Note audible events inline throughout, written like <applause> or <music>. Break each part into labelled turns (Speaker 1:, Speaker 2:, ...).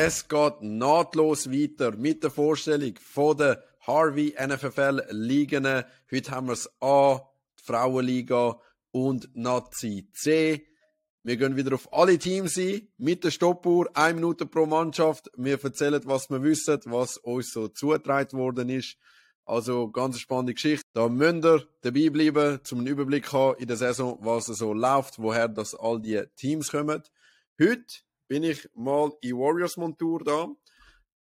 Speaker 1: Es geht nahtlos weiter mit der Vorstellung von der Harvey NFL Ligen. Heute haben wir es A, die Frauenliga und Nazi C. Wir gehen wieder auf alle Teams ein, mit der Stoppuhr, eine Minute pro Mannschaft. Wir erzählen, was wir wissen, was uns so zugetragen worden ist. Also, ganz spannende Geschichte. Da müsst ihr dabei bleiben, zum einen Überblick haben in der Saison, was so läuft, woher das all die Teams kommen. Heute bin ich mal in Warriors-Montur da.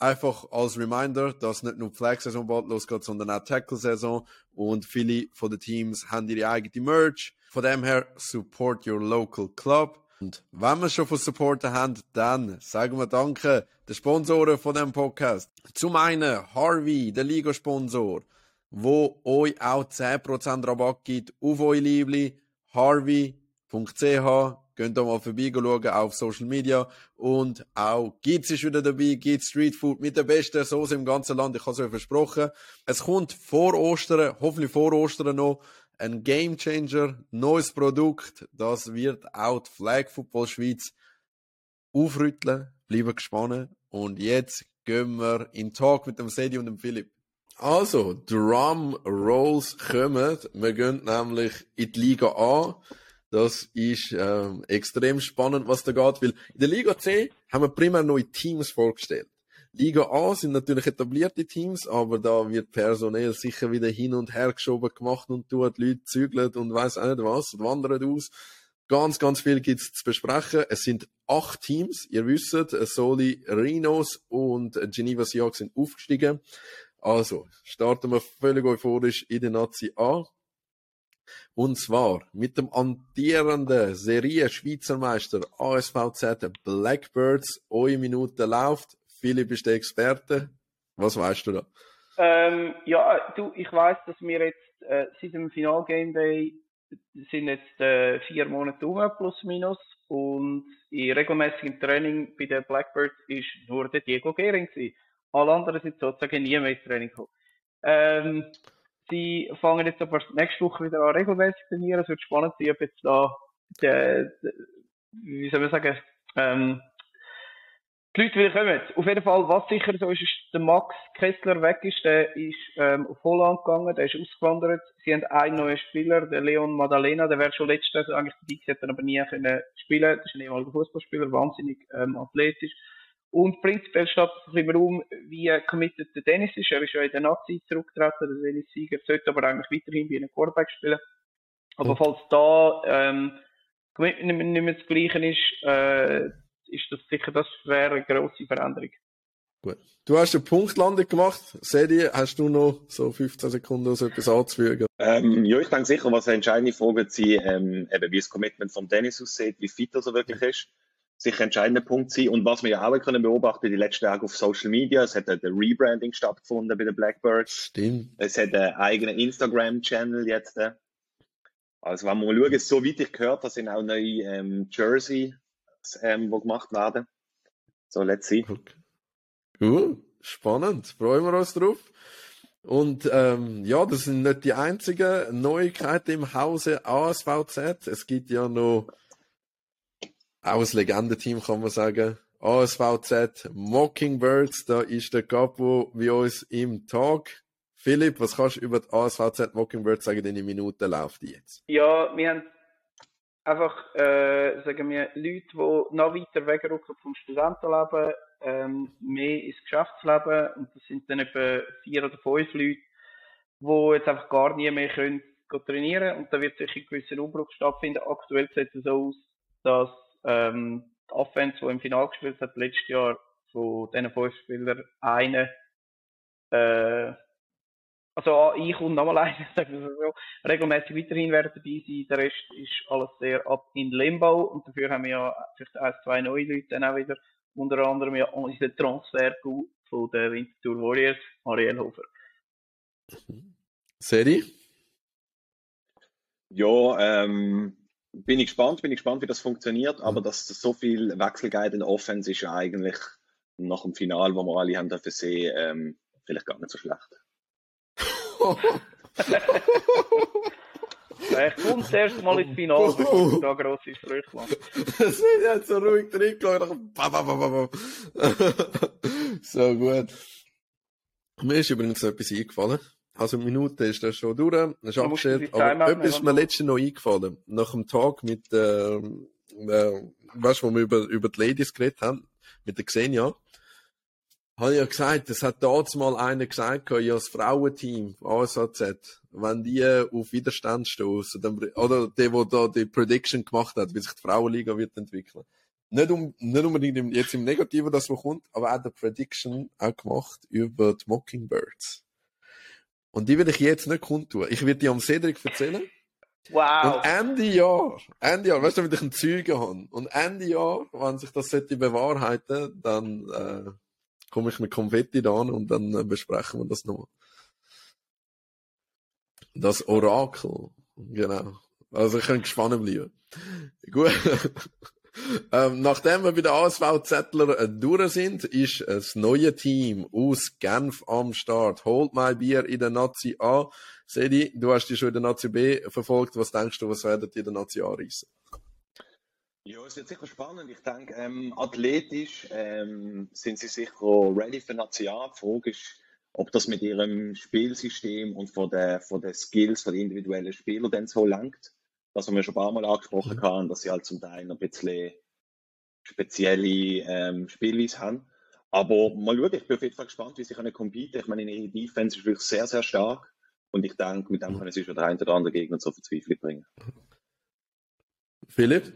Speaker 1: Einfach als Reminder, dass nicht nur die Flag-Saison bald losgeht, sondern auch Tackle-Saison. Und viele von den Teams haben ihre eigene Merch. Von dem her, support your local club. Und wenn wir schon von Supporter haben, dann sagen wir Danke den Sponsoren von dem Podcast. Zum einen Harvey, der Liga-Sponsor, wo euch auch 10% Rabatt gibt auf eure Liebli. Harvey.ch Könnt da mal vorbeischauen auf Social Media. Und auch Giz ist wieder dabei. Giz Street Food mit der besten Soße im ganzen Land. Ich habe es euch versprochen. Es kommt vor Ostern, hoffentlich vor Ostern noch, ein Game Changer, neues Produkt. Das wird auch die Flag Football Schweiz aufrütteln. Bleiben gespannt. Und jetzt gehen wir in Talk mit dem Sedi und dem Philipp. Also, Drum Rolls kommen. Wir gehen nämlich in die Liga an. Das ist ähm, extrem spannend, was da geht, weil in der Liga C haben wir primär neue Teams vorgestellt. Liga A sind natürlich etablierte Teams, aber da wird personell sicher wieder hin und her geschoben gemacht und tut, Leute zügeln und weiß auch nicht was, wandern aus. Ganz, ganz viel gibt's zu besprechen. Es sind acht Teams. Ihr wisst, Soli Rhinos und Geneva Seahawks sind aufgestiegen. Also, starten wir völlig euphorisch in der Nazi A. Und zwar mit dem amtierenden Serie Schweizer Meister ASVZ Blackbirds. Eure Minute läuft. Philipp ist der Experte. Was weißt du da?
Speaker 2: Ähm, ja, du, ich weiß, dass wir jetzt äh, seit dem Final Game Day sind jetzt äh, vier Monate um, plus minus. Und in regelmäßigem Training bei den Blackbirds ist nur der Diego Gehring gewesen. Alle anderen sind sozusagen nie mehr ins Training gekommen. Ähm, Sie fangen jetzt aber nächste Woche wieder an regelmäßig trainieren. Es wird spannend sein, ob jetzt da, der, der, wie soll man sagen, ähm, die Leute wieder kommen. Auf jeden Fall, was sicher so ist, ist, der Max Kessler weg ist, der ist ähm, auf Holland gegangen, der ist ausgewandert. Sie haben einen neuen Spieler, der Leon Madalena, der wäre schon letztes Jahr eigentlich dabei gewesen, aber nie können spielen. Das ist ein ehemaliger Fußballspieler, wahnsinnig ähm, athletisch. Und prinzipiell steht es im Raum, wie committed der Dennis ist. Er ist ja in der Nazi zurückgetreten, der Dennis Sieger, sollte aber eigentlich weiterhin bei einem Quarterback spielen. Aber falls da ähm, Commitment nicht mehr das Gleiche ist, äh, ist das sicher, das wäre eine grosse Veränderung.
Speaker 1: Gut. Du hast eine Punktlandung gemacht. Sedi, hast du noch so 15 Sekunden so etwas anzufügen?
Speaker 3: Ähm, ja, ich denke sicher, was eine entscheidende Frage sein, ähm, eben wie das Commitment von Dennis aussieht, wie fit er so wirklich ist sicher entscheidender Punkt sein. Und was wir ja auch können beobachten die letzten Tage auf Social Media, es hat ein Rebranding stattgefunden bei den Blackbirds.
Speaker 1: Stimmt.
Speaker 3: Es hat einen eigenen Instagram-Channel jetzt. Also wenn wir mal schauen, so weit ich gehört, da sind auch neue ähm, Jersey, ähm, die gemacht werden. So, let's see. Okay.
Speaker 1: Cool, spannend, freuen wir uns drauf. Und ähm, ja, das sind nicht die einzigen Neuigkeiten im Hause ASVZ. Es gibt ja noch ein Legendenteam, kann man sagen. ASVZ Mockingbirds, da ist der Capo wie uns im Tag. Philipp, was kannst du über die ASVZ Mockingbirds sagen, deine Minute läuft jetzt?
Speaker 2: Ja, wir haben einfach, äh, sagen wir, Leute, die noch weiter wegrücken vom Studentenleben, ähm, mehr ins Geschäftsleben, und das sind dann etwa vier oder fünf Leute, die jetzt einfach gar nie mehr können trainieren und da wird sicher ein gewisser Umbruch stattfinden. Aktuell sieht es so aus, dass ähm, die Offense, die im Finale gespielt hat, letztes Jahr von diesen fünf Spielern, eine, äh, also ich und nochmal <laughs> eine, sagen wir so, regelmäßig weiterhin werden dabei sein. Der Rest ist alles sehr ab in Limbo und dafür haben wir ja vielleicht ein, zwei neue Leute dann auch wieder, unter anderem ja unseren Transfer von der Winterthur Warriors, Ariel Hofer.
Speaker 1: Seri?
Speaker 3: Ja, ähm, bin ich gespannt, bin ich gespannt, wie das funktioniert, aber mhm. dass so viel Wechsel geht in der Offense ist ja eigentlich nach dem Final, wo wir alle haben dafür sehen, ähm, vielleicht gar nicht so schlecht. <laughs>
Speaker 2: Ich komme zuerst mal ins Finale, bevor du da grosse Sprüche machst.
Speaker 1: Das wird jetzt so ruhig drin geschaut. <laughs> So gut. Mir ist übrigens etwas eingefallen. Also eine Minute ist das schon durch, das ist abgestellt. Aber etwas ist mir letztens noch eingefallen. Nach dem Tag mit, ähm, äh, weißt du, wo wir über, über die Ladies geredet haben, mit der Xenia, habe ich ja gesagt, es hat damals mal einer gesagt, ja, das Frauenteam, ASAZ, wenn die auf Widerstand stoßen, dann, oder der, der da die Prediction gemacht hat, wie sich die Frauenliga wird entwickeln. Nicht, um, nicht unbedingt im, jetzt im Negativen, das was kommt, aber auch die Prediction auch gemacht über die Mockingbirds. Und die will ich jetzt nicht kundtun. Ich werde die am Cedric erzählen.
Speaker 2: Wow.
Speaker 1: Und Ende Jahr, Ende Jahr, weißt du, damit ich einen Zeugen habe. Und Ende Jahr, wenn sich das sollte bewahrheiten, dann äh, komme ich mit Konfetti da an und dann äh, besprechen wir das nochmal. Das Orakel, genau. Also ich kann gespannt bleiben. Gut. <laughs> ähm, nachdem wir bei den ASV-Zettler äh, durch sind, ist das neue Team aus Genf am Start. Holt mein Bier in der Nazi A. Sedi, du hast die schon in der Nazi B verfolgt. Was denkst du, was werden die in der Nazi A reissen?
Speaker 3: Ja, es wird sicher spannend. Ich denke, ähm, athletisch ähm, sind sie sicher ready für National. Die Frage ist, ob das mit ihrem Spielsystem und von den von der Skills von den individuellen Spielern dann so langt. Das haben wir schon ein paar Mal angesprochen
Speaker 1: Mhm.
Speaker 3: haben, dass sie halt zum Teil noch ein bisschen spezielle ähm, Spielweise haben. Aber mal schauen, ich bin auf jeden Fall gespannt, wie sie können competen. Ich meine, ihre Defense ist wirklich sehr, sehr stark. Und ich denke, mit dem können sie schon den einen oder anderen Gegner zur Verzweiflung bringen.
Speaker 1: Philipp?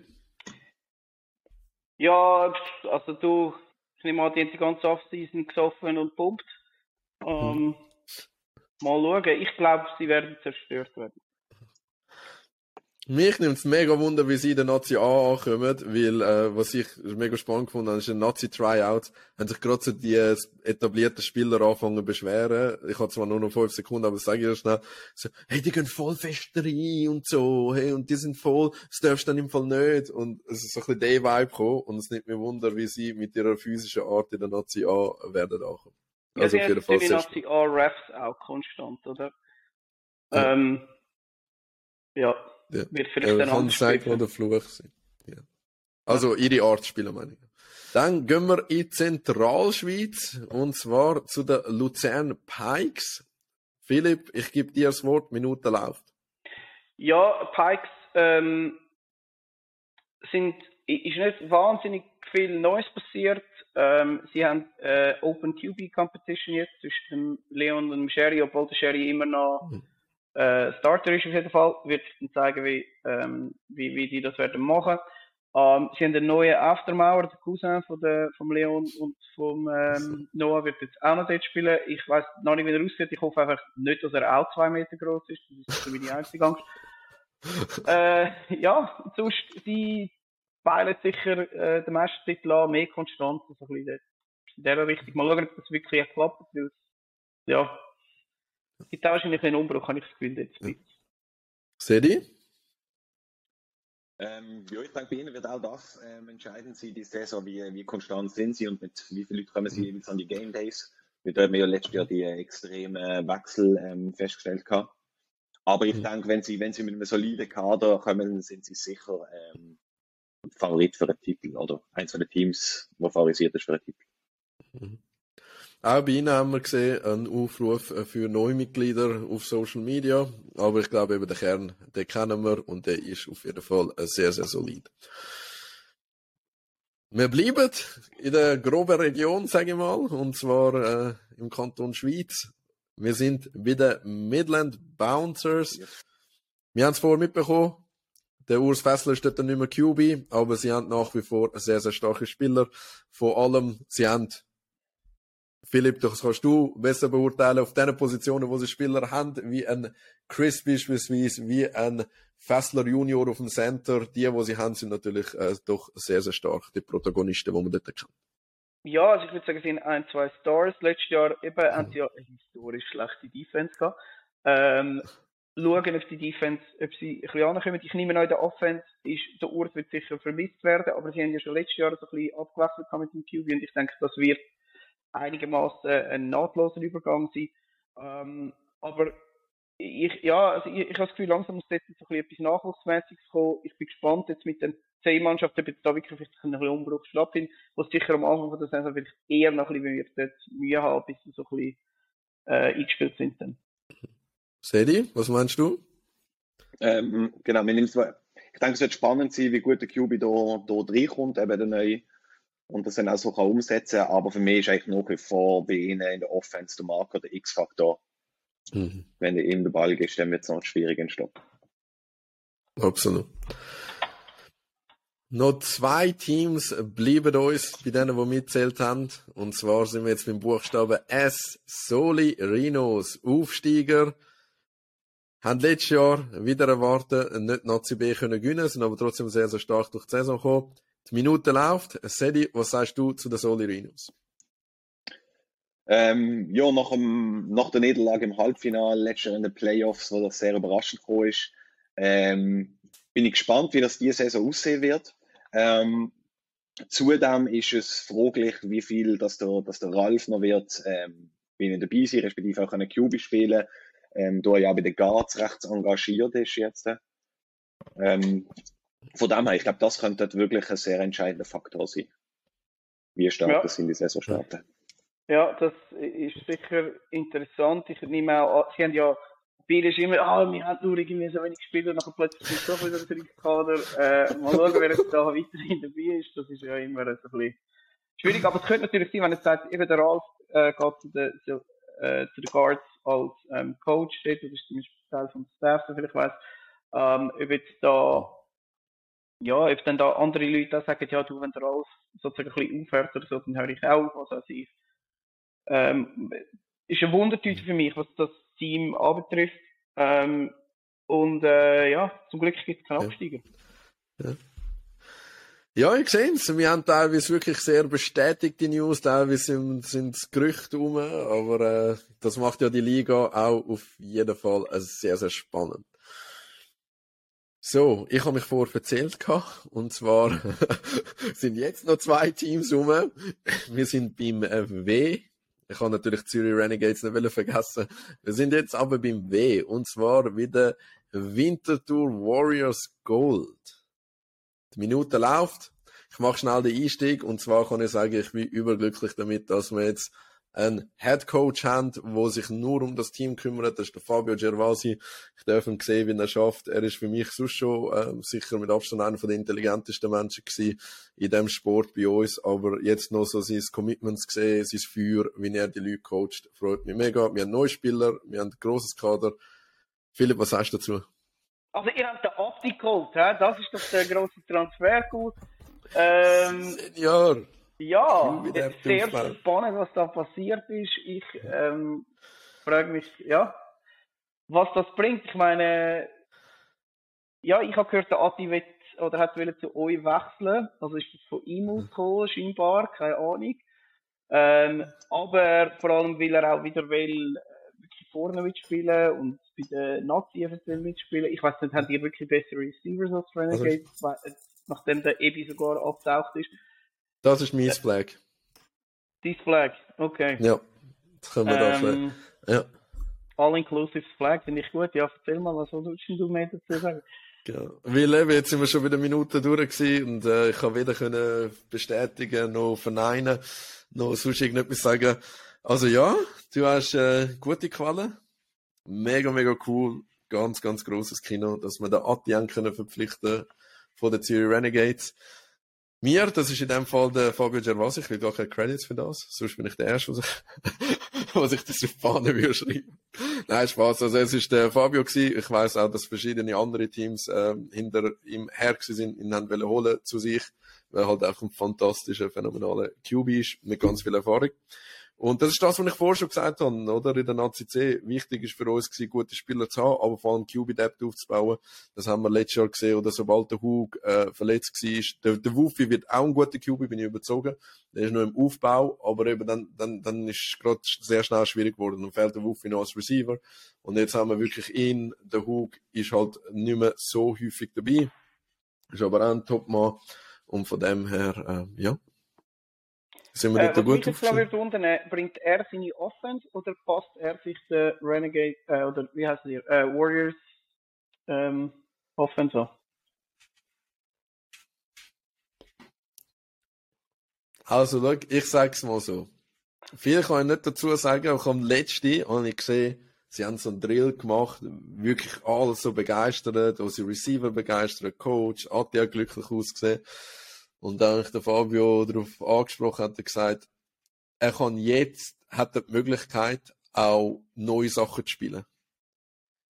Speaker 2: Ja, also du, ich nehme an, die haben die ganze Offseason gesoffen und pumpt. Ähm, mal schauen. Ich glaube, sie werden zerstört werden.
Speaker 1: Mich nimmt es mega wunder, wie sie in der Nazi A ankommen, weil, äh, was ich mega spannend gefunden habe, ist ein Nazi-Tryout, haben sich gerade so die äh, etablierten Spieler angefangen zu beschweren. Ich habe zwar nur noch fünf Sekunden, aber das sage ich ja schnell. So, hey, die gehen voll fest rein und so, hey, und die sind voll, das darfst du dann im Fall nicht. Und es ist so ein bisschen der Vibe gekommen, und es nimmt mir wunder, wie sie mit ihrer physischen Art in der Nazi A werden ankommen.
Speaker 2: Ja,
Speaker 1: Also
Speaker 2: sie
Speaker 1: auf jeden Fall
Speaker 2: die Nazi A Refs auch konstant, oder?
Speaker 1: Ja.
Speaker 2: Ähm, ja,
Speaker 1: Ja.
Speaker 2: wird vielleicht dann
Speaker 1: kann sagen, wo der Fluch sein. Ja. Also, ihre Art spielen, meine ich. Dann gehen wir in die Zentralschweiz, und zwar zu den Luzern Pikes. Philipp, ich gebe dir das Wort, Minute läuft.
Speaker 2: Ja, Pikes ähm, sind, ist nicht wahnsinnig viel Neues passiert. Ähm, sie haben äh, Open QB Competition jetzt zwischen dem Leon und dem Sherry, obwohl der Sherry immer noch
Speaker 1: Mhm.
Speaker 2: Äh, Starter ist auf jeden Fall. Wird ich dann zeigen, wie, ähm, wie, wie die das werden machen. Ähm, sie haben einen neuen Aftermauer, der Cousin von der, vom Leon und vom ähm, Noah wird jetzt auch noch dort spielen. Ich weiß noch nicht, wie er aussieht. Ich hoffe einfach nicht, dass er auch zwei Meter groß ist. Das ist meine einzige Angst. <laughs> Äh, ja, sonst, sie peilen sicher äh, den Meistertitel an, mehr konstant, so ein bisschen in dieser Richtung. Mal schauen, ob das wirklich klappt, weil ja, gibt auch wahrscheinlich einen Umbruch, habe ich das Gefühl, jetzt.
Speaker 1: Sedi?
Speaker 3: Ähm, ja, ich denke, bei Ihnen wird auch das ähm, entscheidend sein, die Saison, wie, wie konstant sind Sie und mit wie vielen Leuten kommen Sie jeweils an die Game Days. Wir haben ja letztes Jahr die extremen Wechsel ähm, festgestellt gehabt. Aber ich
Speaker 1: Mhm.
Speaker 3: denke, wenn Sie, wenn Sie mit einem soliden Kader kommen, sind Sie sicher ähm, Favorit für einen Titel oder eins von den Teams, wo favorisiert ist für einen Titel.
Speaker 1: Mhm. Auch bei Ihnen haben wir gesehen, einen Aufruf für Neumitglieder auf Social Media. Aber ich glaube eben, den Kern, den kennen wir und der ist auf jeden Fall sehr, sehr solid. Wir bleiben in der groben Region, sage ich mal, und zwar äh, im Kanton Schweiz. Wir sind bei den Midland Bouncers. Wir haben es vorher mitbekommen, der Urs Fessler ist dort nicht mehr QB, aber sie haben nach wie vor sehr, sehr starke Spieler. Vor allem, sie haben Philipp, das kannst du besser beurteilen, auf den Positionen, wo sie Spieler haben, wie ein Chris beispielsweise, wie ein Fessler Junior auf dem Center, die, wo sie haben, sind natürlich äh, doch sehr, sehr stark, die Protagonisten, die man dort kennt.
Speaker 2: Ja, also ich würde sagen, es sind ein, zwei Stars. Letztes Jahr eben haben sie ja eine historisch schlechte Defense gehabt. Ähm, schauen auf die Defense, ob sie ein bisschen ankommen. Ich nehme an, in der Offense ist, der Ort wird sicher vermisst werden, aber sie haben ja schon letztes Jahr so ein bisschen abgewechselt mit dem QB und ich denke, das wird einigermaßen ein nahtloser Übergang sein. Ähm, aber ich, ja, also ich, ich habe das Gefühl, langsam muss jetzt so ein bisschen etwas Nachwuchsmäßiges kommen. Ich bin gespannt jetzt mit den zehn Mannschaften, ob jetzt da wirklich vielleicht ein bisschen Umbruch stattfindet, was sicher am Anfang von der Saison vielleicht eher noch ein bisschen wird Mühe haben, bis sie so ein bisschen äh, eingespielt sind dann.
Speaker 1: Sedi, was meinst du?
Speaker 3: Ähm, genau, wir ich denke, es wird spannend sein, wie gut der QB da, da reinkommt, eben der neue, und das dann auch so kann umsetzen Aber für mich ist eigentlich noch wie vor bei ihnen in der Offense der Marker der X-Faktor. Mhm. Wenn du ihm den Ball gibst, dann wird es noch schwierig entstehen.
Speaker 1: Absolut. Noch zwei Teams bleiben uns bei denen, die mitzählt haben. Und zwar sind wir jetzt beim Buchstaben S. Soli Rhinos, Aufsteiger. Haben letztes Jahr wieder erwartet, nicht Nazi B können gewinnen, sind aber trotzdem sehr, sehr stark durch die Saison gekommen. Die Minute läuft. Sedi, was sagst du zu den Soli Rhinos?
Speaker 3: Ähm, ja, nach, dem, nach der Niederlage im Halbfinale, letztes in den Playoffs, wo das sehr überraschend ist, ähm, bin ich gespannt, wie das diese Saison aussehen wird. Ähm, zudem ist es fraglich, wie viel dass der, dass der Ralf noch wird ähm, bin ich dabei sein, respektive auch eine QB spielen ähm, da er ja bei den Guards rechts engagiert ist jetzt. Ähm, von dem her, ich glaube, das könnte wirklich ein sehr entscheidender Faktor sein, wie stark ja. das in die Saison starten.
Speaker 2: Ja, das ist sicher interessant. Ich nehme auch, sie haben ja, Bier ist immer, ah, wir haben nur irgendwie so wenig Spieler, nachher plötzlich sind doch wieder ein Kader. Äh, mal schauen, wer jetzt da weiterhin dabei ist. Das ist ja immer ein bisschen schwierig. Aber es könnte natürlich sein, wenn jetzt sagt, eben der Ralf äh, geht zu den, zu, äh, zu den Guards als ähm, Coach steht, oder ist zum Beispiel Teil vom Staff, so vielleicht weiß, ähm, ob jetzt da, ja, ob dann da andere Leute auch sagen, ja, du, wenn der Ralf sozusagen ein bisschen aufhört oder so, dann höre ich auch, was also ich, ähm, ist ein Wundertüte für mich, was das Team anbetrifft, ähm, und äh, ja, zum Glück gibt es keinen Absteiger. Ja. ja.
Speaker 1: Ja, ich sehe es. Wir haben teilweise wirklich sehr bestätigte News, teilweise sind es Gerüchte rum, aber äh, das macht ja die Liga auch auf jeden Fall sehr, sehr spannend. So, ich habe mich vorher erzählt und zwar <laughs> sind jetzt noch zwei Teams rum. Wir sind beim W. Ich habe natürlich Zürich Renegades nicht vergessen. Wir sind jetzt aber beim W und zwar wieder Winterthur Warriors Gold. Die Minute läuft. Ich mache schnell den Einstieg und zwar kann ich sagen, ich bin überglücklich damit, dass wir jetzt einen Head Coach haben, der sich nur um das Team kümmert. Das ist der Fabio Gervasi. Ich darf ihn sehen, wie er schafft. Er ist für mich sonst schon äh, sicher mit Abstand einer der intelligentesten Menschen gewesen in dem Sport bei uns. Aber jetzt noch so sein Commitment gesehen, sein Feuer, wie er die Leute coacht, freut mich mega. Wir haben neue Spieler, wir haben ein grosses Kader. Philipp, was sagst du dazu?
Speaker 2: Also ihr habt den Optik geholt, he? das ist doch der grosse Transfer gut. Ähm,
Speaker 1: Senior.
Speaker 2: Ja, sehr spannend, was da passiert ist. Ich ähm, frage mich, ja, was das bringt. Ich meine, ja, ich habe gehört, der Adi will, oder hat will zu euch wechseln. Also ist das von ihm ausgekommen, scheinbar, keine Ahnung. Ähm, aber vor allem, weil er auch wieder will, vorne mitspielen und bei den Nazi eventuell mitspielen. Ich weiß nicht, haben die wirklich bessere Receivers als Renegades, also, nachdem der Ebi sogar abtaucht ist?
Speaker 1: Das ist mein Flag.
Speaker 2: Dein Flag, okay.
Speaker 1: Ja, das können wir ähm, da Ja.
Speaker 2: All-inclusive Flag finde ich gut. Ja, erzähl mal, was willst du mehr dazu sagen?
Speaker 1: Genau. Weil eben, jetzt sind wir schon wieder Minuten durch gewesen und äh, ich kann weder können bestätigen, noch verneinen, noch sonst irgendetwas sagen. Also ja, du hast äh, gute Quellen. Mega, mega cool. Ganz, ganz großes Kino, dass wir da Atian können verpflichten von den Zürich Renegades. Mir, das ist in dem Fall der Fabio Gervasi, ich will gar keine Credits für das, sonst bin ich der Erste, was ich, <laughs> was ich das auf Fahne würde schreiben. Nein, Spaß. Also es ist der Fabio gewesen. Ich weiß auch, dass verschiedene andere Teams ähm, hinter ihm her sind, ihn haben wollen holen zu sich, weil er halt einfach ein fantastischer, phänomenaler QB ist, mit ganz viel Erfahrung. Und das ist das, was ich vorher schon gesagt habe, oder? In der Nazi C. Wichtig ist für uns gewesen, gute Spieler zu haben, aber vor allem QB-Depth aufzubauen. Das haben wir letztes Jahr gesehen, oder sobald der Hug, äh, verletzt war. Der, der Wufi wird auch ein guter QB, bin ich überzogen. Der ist nur im Aufbau, aber eben dann, dann, dann ist gerade sehr schnell schwierig geworden. Dann fehlt der Wufi noch als Receiver. Und jetzt haben wir wirklich ihn. Der Hug ist halt nicht mehr so häufig dabei. Ist aber auch ein Top-Mann. Und von dem her, äh, ja, Sind wir
Speaker 4: Äh, was
Speaker 1: gut
Speaker 4: jetzt noch würde wundern, bringt er seine Offense oder passt er sich der Renegade, äh, oder wie heißt der, äh, Warriors ähm, Offense an?
Speaker 1: Also, schau, ich sag's mal so. Viel kann ich nicht dazu sagen, aber am letzten habe ich gesehen, sie haben so einen Drill gemacht, wirklich alles so begeistert, unsere Receiver begeistert, Coach, hat glücklich ausgesehen. Und dann habe ich den Fabio darauf angesprochen, hat er gesagt, er kann jetzt, hat er die Möglichkeit, auch neue Sachen zu spielen.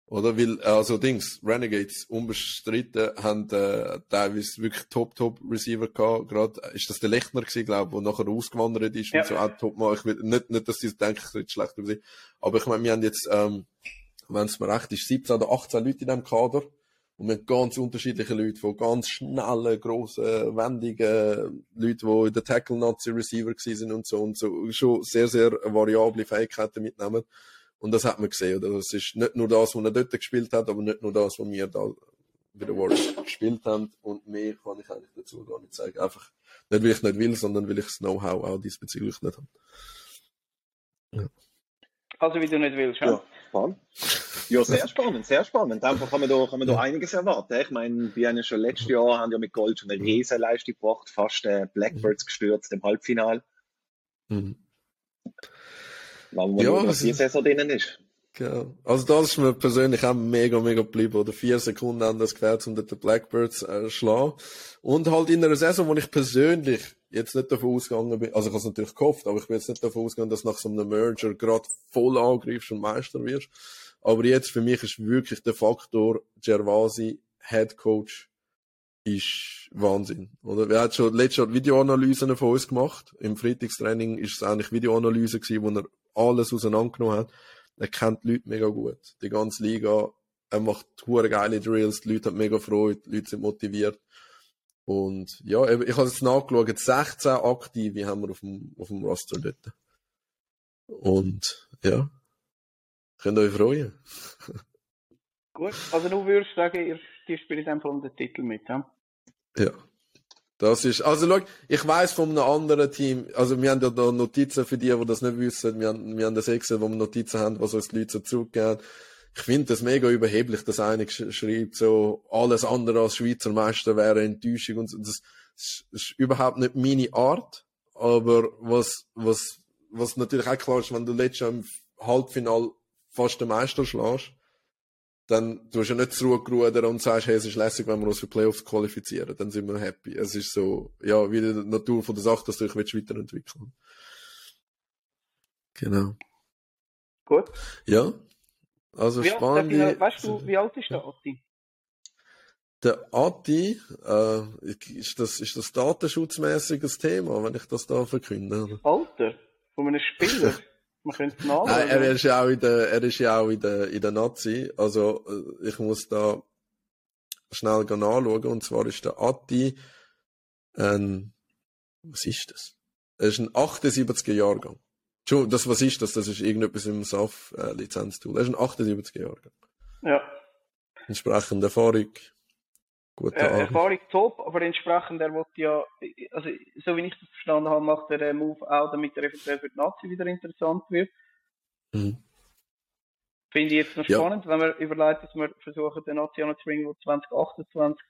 Speaker 1: Oder? Weil, also Dings, Renegades, unbestritten, haben äh, teilweise wirklich Top-Top-Receiver gehabt. Gerade ist das der Lechner gewesen, glaube ich, der nachher ausgewandert ist
Speaker 4: Ja.
Speaker 1: und so auch top mal. Ich will, nicht, nicht, dass sie denken, ich rede schlecht über sie. Aber ich meine, wir haben jetzt, ähm, wenn es mir recht ist, 17 oder 18 Leute in diesem Kader. Und wir haben ganz unterschiedliche Leute, von ganz schnellen, grossen, wendigen Leuten, die in der Tackle-Nazi-Receiver sind und so und so, schon sehr, sehr variable Fähigkeiten mitnehmen. Und das hat man gesehen, oder? Das ist nicht nur das, was er dort gespielt hat, aber nicht nur das, was wir da bei den Warriors gespielt haben. Und mehr kann ich eigentlich dazu gar nicht sagen. Einfach nicht, weil ich nicht will, sondern weil ich das Know-how auch diesbezüglich nicht habe.
Speaker 4: Also wie du nicht willst, ja?
Speaker 3: Ja. Ja, sehr spannend, sehr spannend. Einfach kann man da, kann man da einiges erwarten. Ich meine, wir haben ja schon letztes Jahr haben ja mit Gold schon eine Riesenleistung gebracht, fast äh, Blackbirds gestürzt im Halbfinale.
Speaker 1: Mhm.
Speaker 3: Wollen wir
Speaker 1: Ja,
Speaker 3: schauen, was die
Speaker 1: ist-
Speaker 3: Saison drinnen ist.
Speaker 1: Genau. Also das ist mir persönlich auch mega, mega geblieben. Oder vier Sekunden haben das gefährt, um den Blackbirds äh, zu schlagen. Und halt in einer Saison, wo ich persönlich jetzt nicht davon ausgegangen bin, also ich habe es natürlich gehofft, aber ich bin jetzt nicht davon ausgegangen, dass nach so einem Merger gerade voll angreifst und Meister wirst. Aber jetzt für mich ist wirklich der Faktor Gervasi, Head Coach, ist Wahnsinn. Oder? Wir haben schon letztes Jahr Videoanalysen von uns gemacht. Im Freitagstraining ist es eigentlich Videoanalyse gewesen, wo er alles auseinandergenommen hat. Er kennt die Leute mega gut. Die ganze Liga. Er macht hure geile Drills. Die Leute haben mega Freude. Die Leute sind motiviert. Und ja, ich habe jetzt nachgeschaut. 16 Aktive haben wir auf dem, auf dem Roster dort. Und ja, könnt euch freuen. <laughs>
Speaker 4: Gut. Also du würdest sagen, ihr, ihr spielt einfach um den Titel mit, ja?
Speaker 1: Ja. Das ist, also schau, ich weiss von einem anderen Team, also wir haben ja da Notizen für die, die das nicht wissen, wir haben, wir haben das Excel, wo wir Notizen haben, was uns die Leute so zurückgeben. Ich finde das mega überheblich, dass einer sch- schreibt, so, alles andere als Schweizer Meister wäre Enttäuschung und so. Das ist, ist überhaupt nicht meine Art, aber was, was, was natürlich auch klar ist, wenn du letztes Jahr im Halbfinal fast den Meister schlägst, dann tust du ja nicht zurückrudern und sagst, hey, es ist lässig, wenn wir uns für Playoffs qualifizieren. Dann sind wir happy. Es ist so, ja, wie die Natur von der Sache, dass du dich weiterentwickeln Genau.
Speaker 4: Gut.
Speaker 1: Ja. Also
Speaker 4: Wie, alt-
Speaker 1: spannend.
Speaker 4: noch- weißt du, wie alt ist der Atti?
Speaker 1: Der Ati, äh, ist das, ist das datenschutzmäßiges Thema, wenn ich das da verkünde?
Speaker 4: Alter von einem Spieler. <laughs> Man könnte es nachschauen.
Speaker 1: Nein, er ist ja auch in der, er ist ja auch in der, in der Nazi. Also, äh, ich muss da schnell gehen anschauen. Und zwar ist der Atti ein, was ist das? Er ist ein 78er Jahrgang. Entschuldigung, das, was ist das? Das ist irgendetwas im SAF, äh. Er ist ein 78er Jahrgang.
Speaker 4: ja.
Speaker 1: Entsprechend Erfahrung. Gute
Speaker 4: Äh. Erfahrung top, aber entsprechend, er will ja, also so wie ich das verstanden habe, macht er den Move auch, damit er eventuell für die Nazi wieder interessant wird.
Speaker 1: Mhm.
Speaker 4: Finde ich jetzt noch
Speaker 1: Ja.
Speaker 4: spannend, wenn wir überlegen, dass wir versuchen, den Nazi anzubringen, wo 2028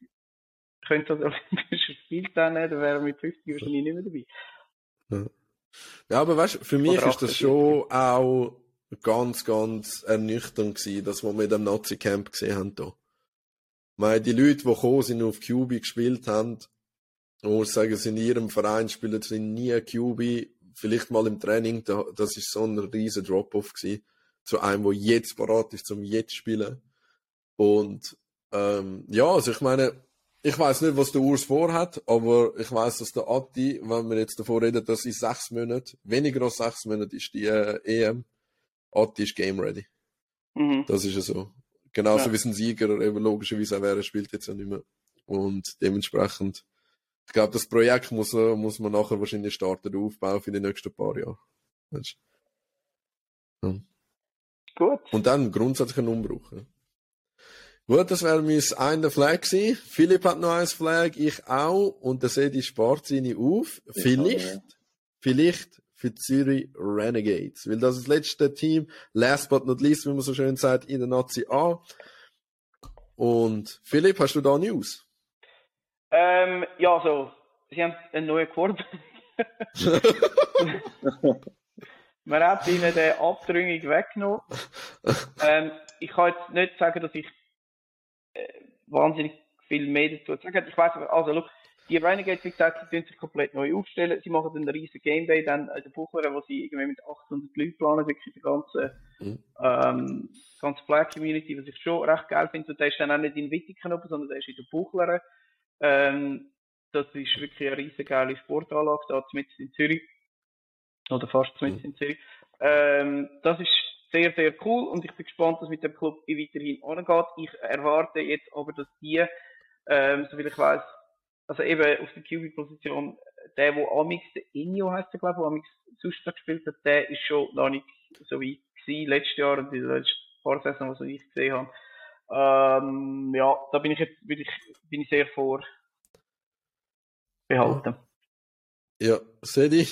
Speaker 4: könnte das Olympische Spiel teilnehmen, dann wäre er mit 50 wahrscheinlich nicht mehr dabei.
Speaker 1: Ja, aber weißt du, für mich
Speaker 4: Oder
Speaker 1: ist das
Speaker 4: 48.
Speaker 1: schon auch ganz, ganz ernüchternd gewesen, dass wir mit dem Nazi-Camp gesehen haben hier. Meine, die Leute, die gekommen sind und auf QB gespielt haben, ich muss sagen, sie in ihrem Verein spielen sie nie QB, vielleicht mal im Training, da- das ist so ein riesen Drop-Off gewesen, zu einem, der jetzt parat ist, zum jetzt spielen. Und, ähm, ja, also ich meine, ich weiß nicht, was der Urs vorhat, aber ich weiß, dass der Atti, wenn wir jetzt davon reden, dass in sechs Monaten, weniger als sechs Monate ist die äh, EM, Atti ist game ready.
Speaker 4: Mhm.
Speaker 1: Das ist ja so. Genauso
Speaker 4: Ja.
Speaker 1: wie es ein Sieger eben logischerweise auch wäre, spielt jetzt ja nicht mehr. Und dementsprechend, ich glaube, das Projekt muss, muss man nachher wahrscheinlich starten, aufbauen für die nächsten paar Jahre. Weißt du? Ja.
Speaker 4: Gut.
Speaker 1: Und dann grundsätzlich einen Umbruch. Ja. Gut, das wäre mein eine Flag gewesen. Philipp hat noch ein Flag, ich auch. Und der Sedi spart seine auf. Vielleicht,
Speaker 3: ja.
Speaker 1: vielleicht für Zürich Renegades. Weil das ist das letzte Team, last but not least, wie man so schön sagt, in der Nazi A. Und Philipp, hast du da News?
Speaker 2: Ähm, ja, so, sie haben einen neuen Quarterback. <laughs> Man hat ihnen den abdringlich weggenommen. ähm, ich kann jetzt nicht sagen, dass ich äh, wahnsinnig viel mehr dazu sagen Ich weiß also, look, die Renegades, wie gesagt, sie sich komplett neu aufstellen. Sie machen einen riesen Game Day dann in der Buchler, wo sie irgendwie mit 800 Leuten planen, wirklich die ganze, mhm. ähm, ganze Flag Community, was ich schon recht geil finde. Und der ist dann auch nicht in Wittigen oben, sondern der ist in der Buchler. Ähm, das ist wirklich eine riesen geile Sportanlage, da zumindest in Zürich. Oder fast zumindest mhm. in Zürich. Ähm, das ist sehr, sehr cool und ich bin gespannt, was mit dem Club weiterhin angeht. Ich erwarte jetzt aber, dass die, ähm, soviel ich weiß, also eben auf der QB-Position, der, wo Amix, der Inyo heißt der, glaube ich, wo Amix sonst gespielt hat, der ist schon noch nicht so weit gewesen, letztes Jahr und in den letzten paar Saison, was ich gesehen habe. Ähm, ja, da bin ich jetzt, bin ich, bin ich sehr vor behalten.
Speaker 1: Ja, Sedi,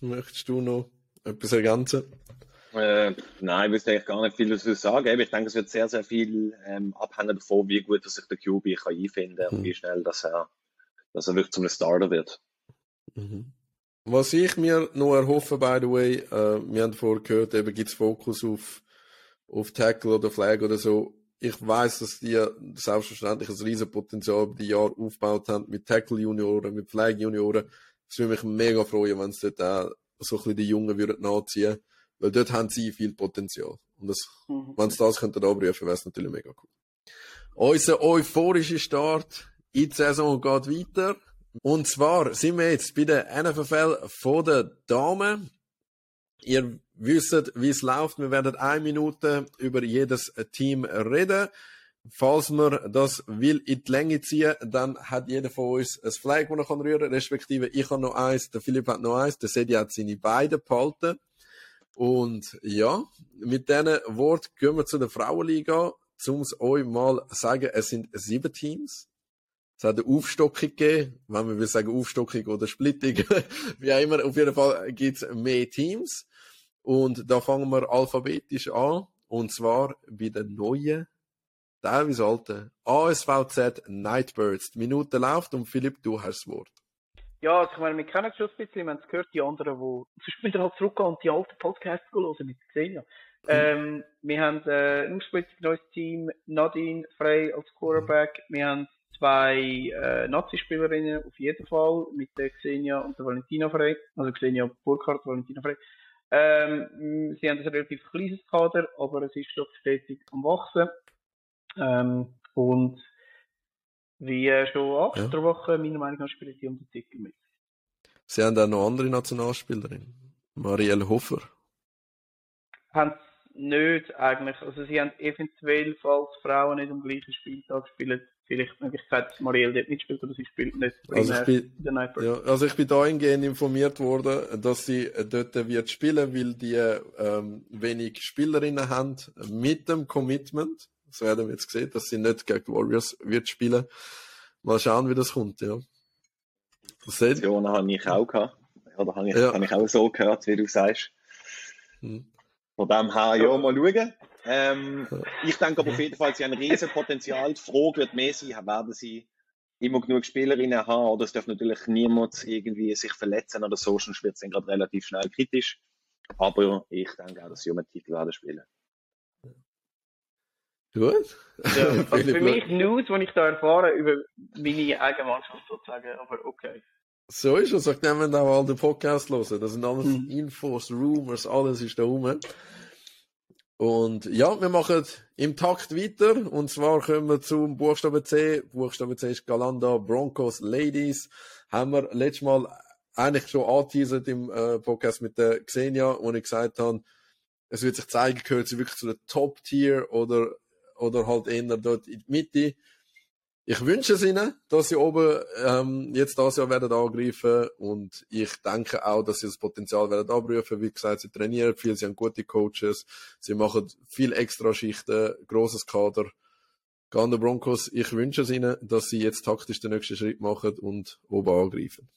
Speaker 1: möchtest du noch etwas ergänzen?
Speaker 3: Äh, nein, ich wüsste eigentlich gar nicht viel dazu sagen. Ich denke, es wird sehr, sehr viel ähm, abhängen davon, wie gut sich der QB kann einfinden kann mhm. und wie schnell dass er, dass er wirklich zum Starter wird.
Speaker 1: Mhm. Was ich mir noch erhoffe, by the way, äh, wir haben vorher gehört, eben gibt es Fokus auf, auf Tackle oder Flag oder so. Ich weiß, dass die selbstverständlich ein riesen Potenzial über die Jahre aufgebaut haben mit Tackle Junioren, mit Flag Junioren. Es würde mich mega freuen, wenn es dort auch so ein bisschen die Jungen würden nachziehen weil dort haben sie viel Potenzial. Und das, mhm. wenn sie das könnten abrufen, wäre es natürlich mega cool. Unser euphorischer Start die Saison geht weiter. Und zwar sind wir jetzt bei der NFL von der Damen. Ihr wisst, wie es läuft. Wir werden eine Minute über jedes Team reden. Falls man das will in die Länge ziehen, dann hat jeder von uns ein Flag, das er rühren kann, respektive ich habe noch eins, der Philipp hat noch eins, der Sedi hat seine beiden behalten. Und ja, mit diesen Worten gehen wir zu der Frauenliga, um es euch mal sagen, es sind sieben Teams. Es hat eine Aufstockung gegeben, wenn man will sagen Aufstockung oder Splittung, <laughs> wie auch immer, auf jeden Fall gibt es mehr Teams. Und da fangen wir alphabetisch an, und zwar bei den neuen, teilweise alten ASVZ Nightbirds. Die Minute läuft und Philipp, du hast das Wort.
Speaker 2: Ja, also ich meine, wir kennen es schon ein bisschen, wir haben es gehört, die anderen, die <laughs> sonst wieder halt zurückgehen und die alten Podcasts hören mit Xenia. Mhm. Ähm, wir haben äh, ein neues Team, Nadine Frey als Quarterback, wir haben zwei äh, Nazi-Spielerinnen auf jeden Fall, mit der Xenia und der Valentina Frey, also Xenia Burkhardt, Valentina Frey. Ähm, sie haben ein relativ kleines Kader, aber es ist doch stetig am Wachsen. Ähm, und wie äh, schon acht ja. Wochen, meiner Meinung nach, spielen sie um den Titel mit.
Speaker 1: Sie haben auch noch andere Nationalspielerinnen. Marielle Hofer.
Speaker 2: Haben nicht eigentlich. Also sie haben eventuell, falls Frauen nicht am gleichen Spieltag spielen, vielleicht die Möglichkeit, dass Marielle dort mitspielt oder sie spielt nicht
Speaker 1: also ich bin, ja, also ich bin dahingehend informiert worden, dass sie dort wird spielen, weil die ähm, wenig Spielerinnen haben mit dem Commitment. So werden wir jetzt gesehen, dass sie nicht gegen Warriors wird spielen. Mal schauen, wie das kommt, ja.
Speaker 3: Situationen habe ich auch gehabt. Oder habe ich, ja. habe ich auch so gehört, wie du sagst. Hm. Von dem her, ja, mal schauen. Ähm, ich denke aber auf jeden Fall, sie haben ein riesen Potenzial. Die Frage wird mehr sein, werden sie immer genug Spielerinnen haben oder es darf natürlich niemand irgendwie sich verletzen oder so, sonst wird es dann gerade relativ schnell kritisch. Aber ich denke auch, dass sie um einen Titel werden spielen.
Speaker 1: Gut.
Speaker 2: Ja, <laughs> also für mich News, die ich da erfahre über meine eigene Mannschaft sozusagen, aber okay.
Speaker 1: So ist es. Ich nehme auch all den Podcast hören. Das sind alles mhm. Infos, Rumors, alles ist da rum. Und ja, wir machen im Takt weiter. Und zwar kommen wir zum Buchstabe C. Buchstabe C ist Galanda Broncos Ladies. Haben wir letztes Mal eigentlich schon angeteasert im äh, Podcast mit der Xenia, wo ich gesagt habe, es wird sich zeigen, gehört sie wirklich zu der Top-Tier oder oder halt eher dort in die Mitte. Ich wünsche es ihnen, dass sie oben ähm, jetzt das Jahr werden angreifen und ich denke auch, dass sie das Potenzial werden abrufen. Wie gesagt, sie trainieren viel, sie haben gute Coaches, sie machen viel extra Schichten, großes Kader. Gander Broncos, ich wünsche es ihnen, dass sie jetzt taktisch den nächsten Schritt machen und oben angreifen.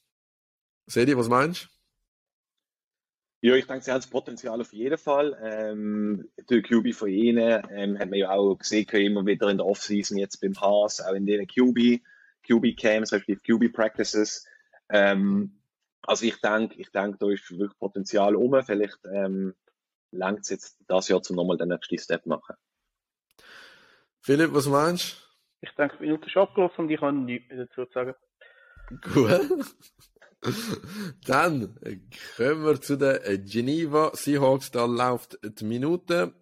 Speaker 1: Seht ihr, was meinst
Speaker 3: Ja, ich denke, sie haben das Potenzial auf jeden Fall. Ähm, der QB von ihnen ähm, hat man ja auch gesehen, immer wieder in der Offseason, jetzt beim Haas, auch in den QB, QB Camps, respektive QB Practices. Ähm, also ich denke, ich denke, da ist wirklich Potenzial um. Vielleicht ähm, langt es jetzt das Jahr, um nochmal den nächsten Step machen.
Speaker 1: Philipp, was meinst
Speaker 2: du? Ich denke, die Minute ist abgelaufen und ich kann nichts mehr dazu sagen.
Speaker 1: Gut. Dann kommen wir zu den Geneva Seahawks. Da läuft die Minute.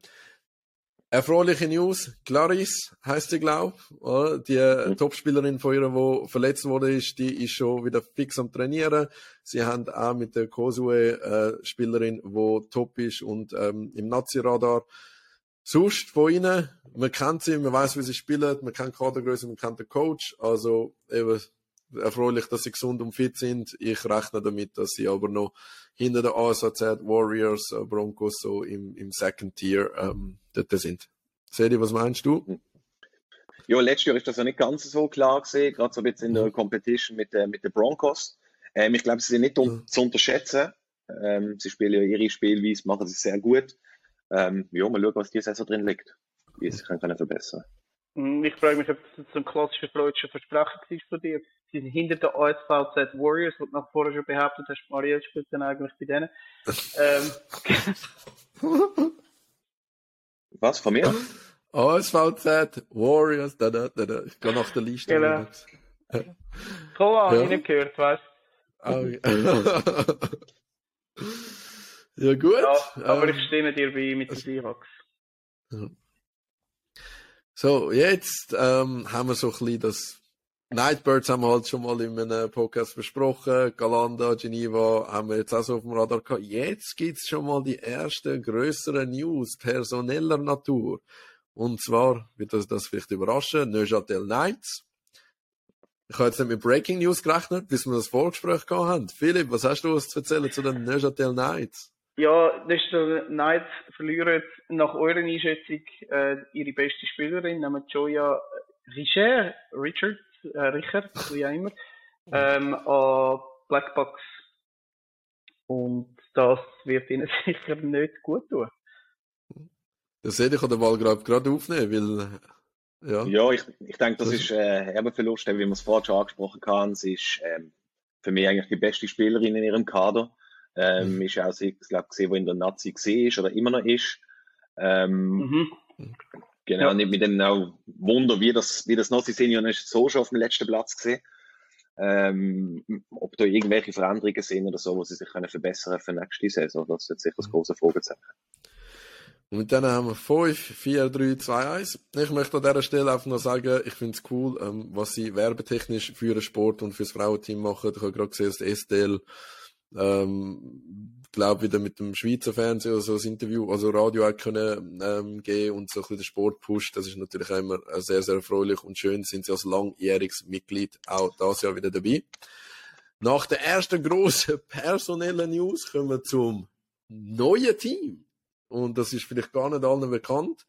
Speaker 1: Erfreuliche News. Clarice heißt sie, glaube ich. Die mhm. Topspielerin von ihr, die verletzt wurde, ist, die ist schon wieder fix am Trainieren. Sie haben auch mit der Kosue äh, die top ist und ähm, im Nazi-Radar. Sonst von ihnen, man kennt sie, man weiß, wie sie spielen, man kennt Kadergröße, man kennt den Coach. Also eben erfreulich, dass sie gesund und fit sind. Ich rechne damit, dass sie aber noch hinter der ASAZ Warriors, äh, Broncos so im, im Second Tier ähm, dort sind. Sedi, was meinst du?
Speaker 3: Ja, letztes Jahr ist das ja nicht ganz so klar gesehen, gerade so ein bisschen in der Competition mit, äh, mit den Broncos. Ähm, ich glaube, sie sind nicht un ja. zu unterschätzen. Ähm, sie spielen ja ihre Spielweise, machen sie sehr gut. Ähm, ja, mal schauen, was diese Saison drin liegt, wie sie sich können verbessern können.
Speaker 2: Hm, ich frage mich, ob das so ein klassischer deutscher Versprechen war von dir. Sie sind hinter der ASVZ Warriors, wo du nach vorher schon behauptet hast, Marielle spielt dann eigentlich bei denen. ähm. <laughs>
Speaker 3: Was, von mir?
Speaker 1: ASVZ Warriors, da, da, da, da. Ich gehe nach der Liste.
Speaker 2: Genau. Cool, habe ja. ich nicht gehört, weißt
Speaker 1: du. Okay. <laughs> ja, gut. Ja,
Speaker 2: aber ähm, ich stimme dir bei mit den Seahawks.
Speaker 1: So, jetzt ähm, haben wir so ein bisschen das Nightbirds haben wir halt schon mal in einem Podcast besprochen. Galanda, Geneva haben wir jetzt auch so auf dem Radar gehabt. Jetzt gibt's schon mal die ersten größeren News personeller Natur. Und zwar wird das, das vielleicht überraschen. Neuchâtel Knights. Ich habe jetzt nicht mit Breaking News gerechnet, bis wir das Vorgespräch gehabt haben. Philipp, was hast du uns zu erzählen zu den Neuchâtel Knights?
Speaker 2: Ja, Leicester Knights verlieren nach eurer Einschätzung äh, ihre beste Spielerin, nämlich Joya Richard, Richard, äh, Richard, wie auch immer, ähm, an Blackbox. Und das wird ihnen <laughs> sicher nicht gut tun.
Speaker 1: Das sehe ich an der Wahl gerade aufnehmen, weil
Speaker 3: ja. Ja, ich, ich denke, das, das ist äh, ein Verlust, wie man es vorher schon angesprochen hat. Sie ist ähm, für mich eigentlich die beste Spielerin in ihrem Kader. Ähm, mhm. Ist auch, ich glaube, gesehen, wo in der Nazi ist oder immer noch ist. Ähm, mhm. Genau, ja. nicht mit dem auch Wunder, wie das, wie das Nazi-Senior ist so schon auf dem letzten Platz gesehen. Ähm, ob da irgendwelche Veränderungen sind oder so, wo sie sich können verbessern für nächste Saison, das ist sicher das mhm. große Fragezeichen.
Speaker 1: Und mit denen haben wir 5, 4, 3, 2, 1. Ich möchte an dieser Stelle einfach noch sagen, ich finde es cool, ähm, was sie werbetechnisch für den Sport und für das Frauenteam machen. Ich habe gerade gesehen, dass die STL ähm, glaube wieder mit dem Schweizer Fernsehen oder so das Interview, also Radio auch können ähm, gehen und so ein bisschen den Sport pusht. Das ist natürlich auch immer sehr, sehr erfreulich und schön. Sind sie als langjähriges Mitglied auch das Jahr wieder dabei. Nach der ersten großen <laughs> personellen News kommen wir zum neuen Team. Und das ist vielleicht gar nicht allen bekannt.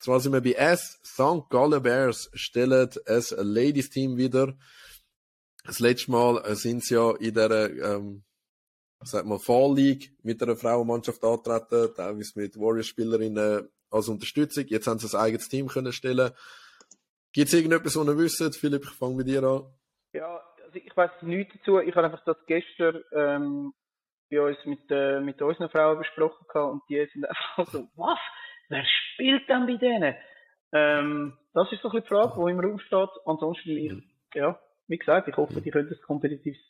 Speaker 1: Zwar sind wir bei S. St. Gallen Bears, stellen ein Ladies Team wieder. Das letzte Mal sind sie ja in der ähm, sag mal, Fall League mit einer Frauenmannschaft antreten, teilweise mit Warriors-Spielerinnen als Unterstützung. Jetzt haben sie ein eigenes Team können stellen. Gibt es irgendetwas, was ihr wisst? Philipp, ich fange mit dir an.
Speaker 2: Ja, also ich weiß nichts dazu. Ich habe einfach das gestern ähm, bei uns mit, äh, mit unseren Frauen besprochen gehabt und die sind <laughs> einfach so, was? Wer spielt denn bei denen? Ähm, das ist so ein bisschen die Frage, die im Raum steht. Ansonsten, ich, ja, wie gesagt, ich hoffe, die können das kompetitives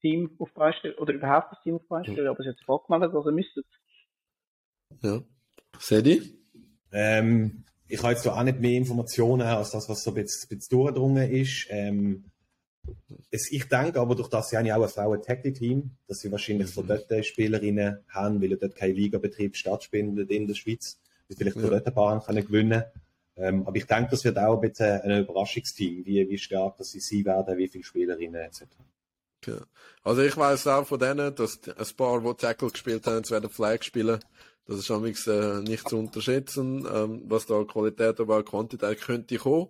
Speaker 2: Team auf Beistellen oder überhaupt das Team auf Beistellen, ja. aber es ist jetzt vorgemeldet, was ihr müsstet.
Speaker 1: Ja. Sedi?
Speaker 5: Ähm, ich habe jetzt so auch nicht mehr Informationen als das, was so ein bisschen, ein bisschen durchgedrungen ist. Ähm, es, ich denke aber, durch das sie haben ja auch ein Frauen-Tactic-Team, dass sie wahrscheinlich von mhm. dort Spielerinnen haben, weil dort kein Ligabetrieb stattfindet in der Schweiz, die vielleicht ja. von dort ein paar können gewinnen ähm, aber ich denke, das wird auch ein bisschen ein Überraschungsteam, wie, wie stark dass sie sie werden, wie viele Spielerinnen etc.
Speaker 1: Ja. Also ich weiß auch von denen, dass ein paar, die Tackle gespielt haben, werden Flag spielen. Das ist amigs äh, nicht zu unterschätzen, ähm, was da Qualität, aber auch Quantität könnte kommen.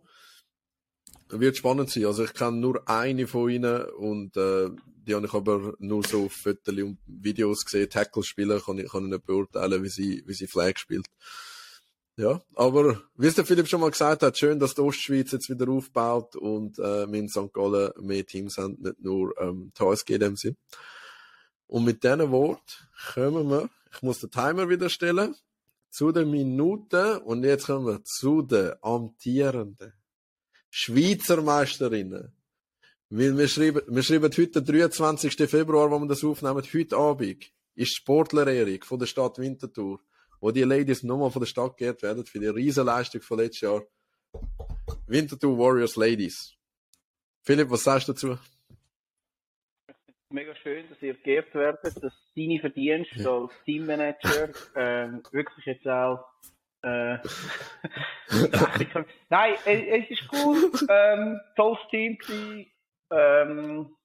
Speaker 1: Wird spannend sein. Also ich kenne nur eine von ihnen und äh, die habe ich aber nur so auf Fotos und Videos gesehen. Tackle spielen kann ich, kann ich nicht beurteilen, wie sie, wie sie Flag spielt. Ja, aber wie es der Philipp schon mal gesagt hat, schön, dass die Ostschweiz jetzt wieder aufbaut und äh, in St. Gallen mehr Teams haben, nicht nur ähm, die in dem Sinn. Und mit diesen Wort kommen wir, ich muss den Timer wieder stellen, zu den Minuten und jetzt kommen wir zu den amtierenden Schweizer Meisterinnen. Wir schreiben, wir schreiben heute den 23. Februar, wo wir das aufnehmen, heute Abend, ist Sportlerehrung von der Stadt Winterthur wo die Ladies nochmal von der Stadt geehrt werden für die Riesenleistung von letztes Jahr. Winterthur Warriors Ladies. Philipp, was sagst du dazu?
Speaker 2: Mega schön, dass ihr geehrt werdet, dass deine Verdienste ja. als Teammanager ähm, wirklich jetzt auch äh, <laughs> Nein, es, ist cool. Ähm, tolles Team. Ähm,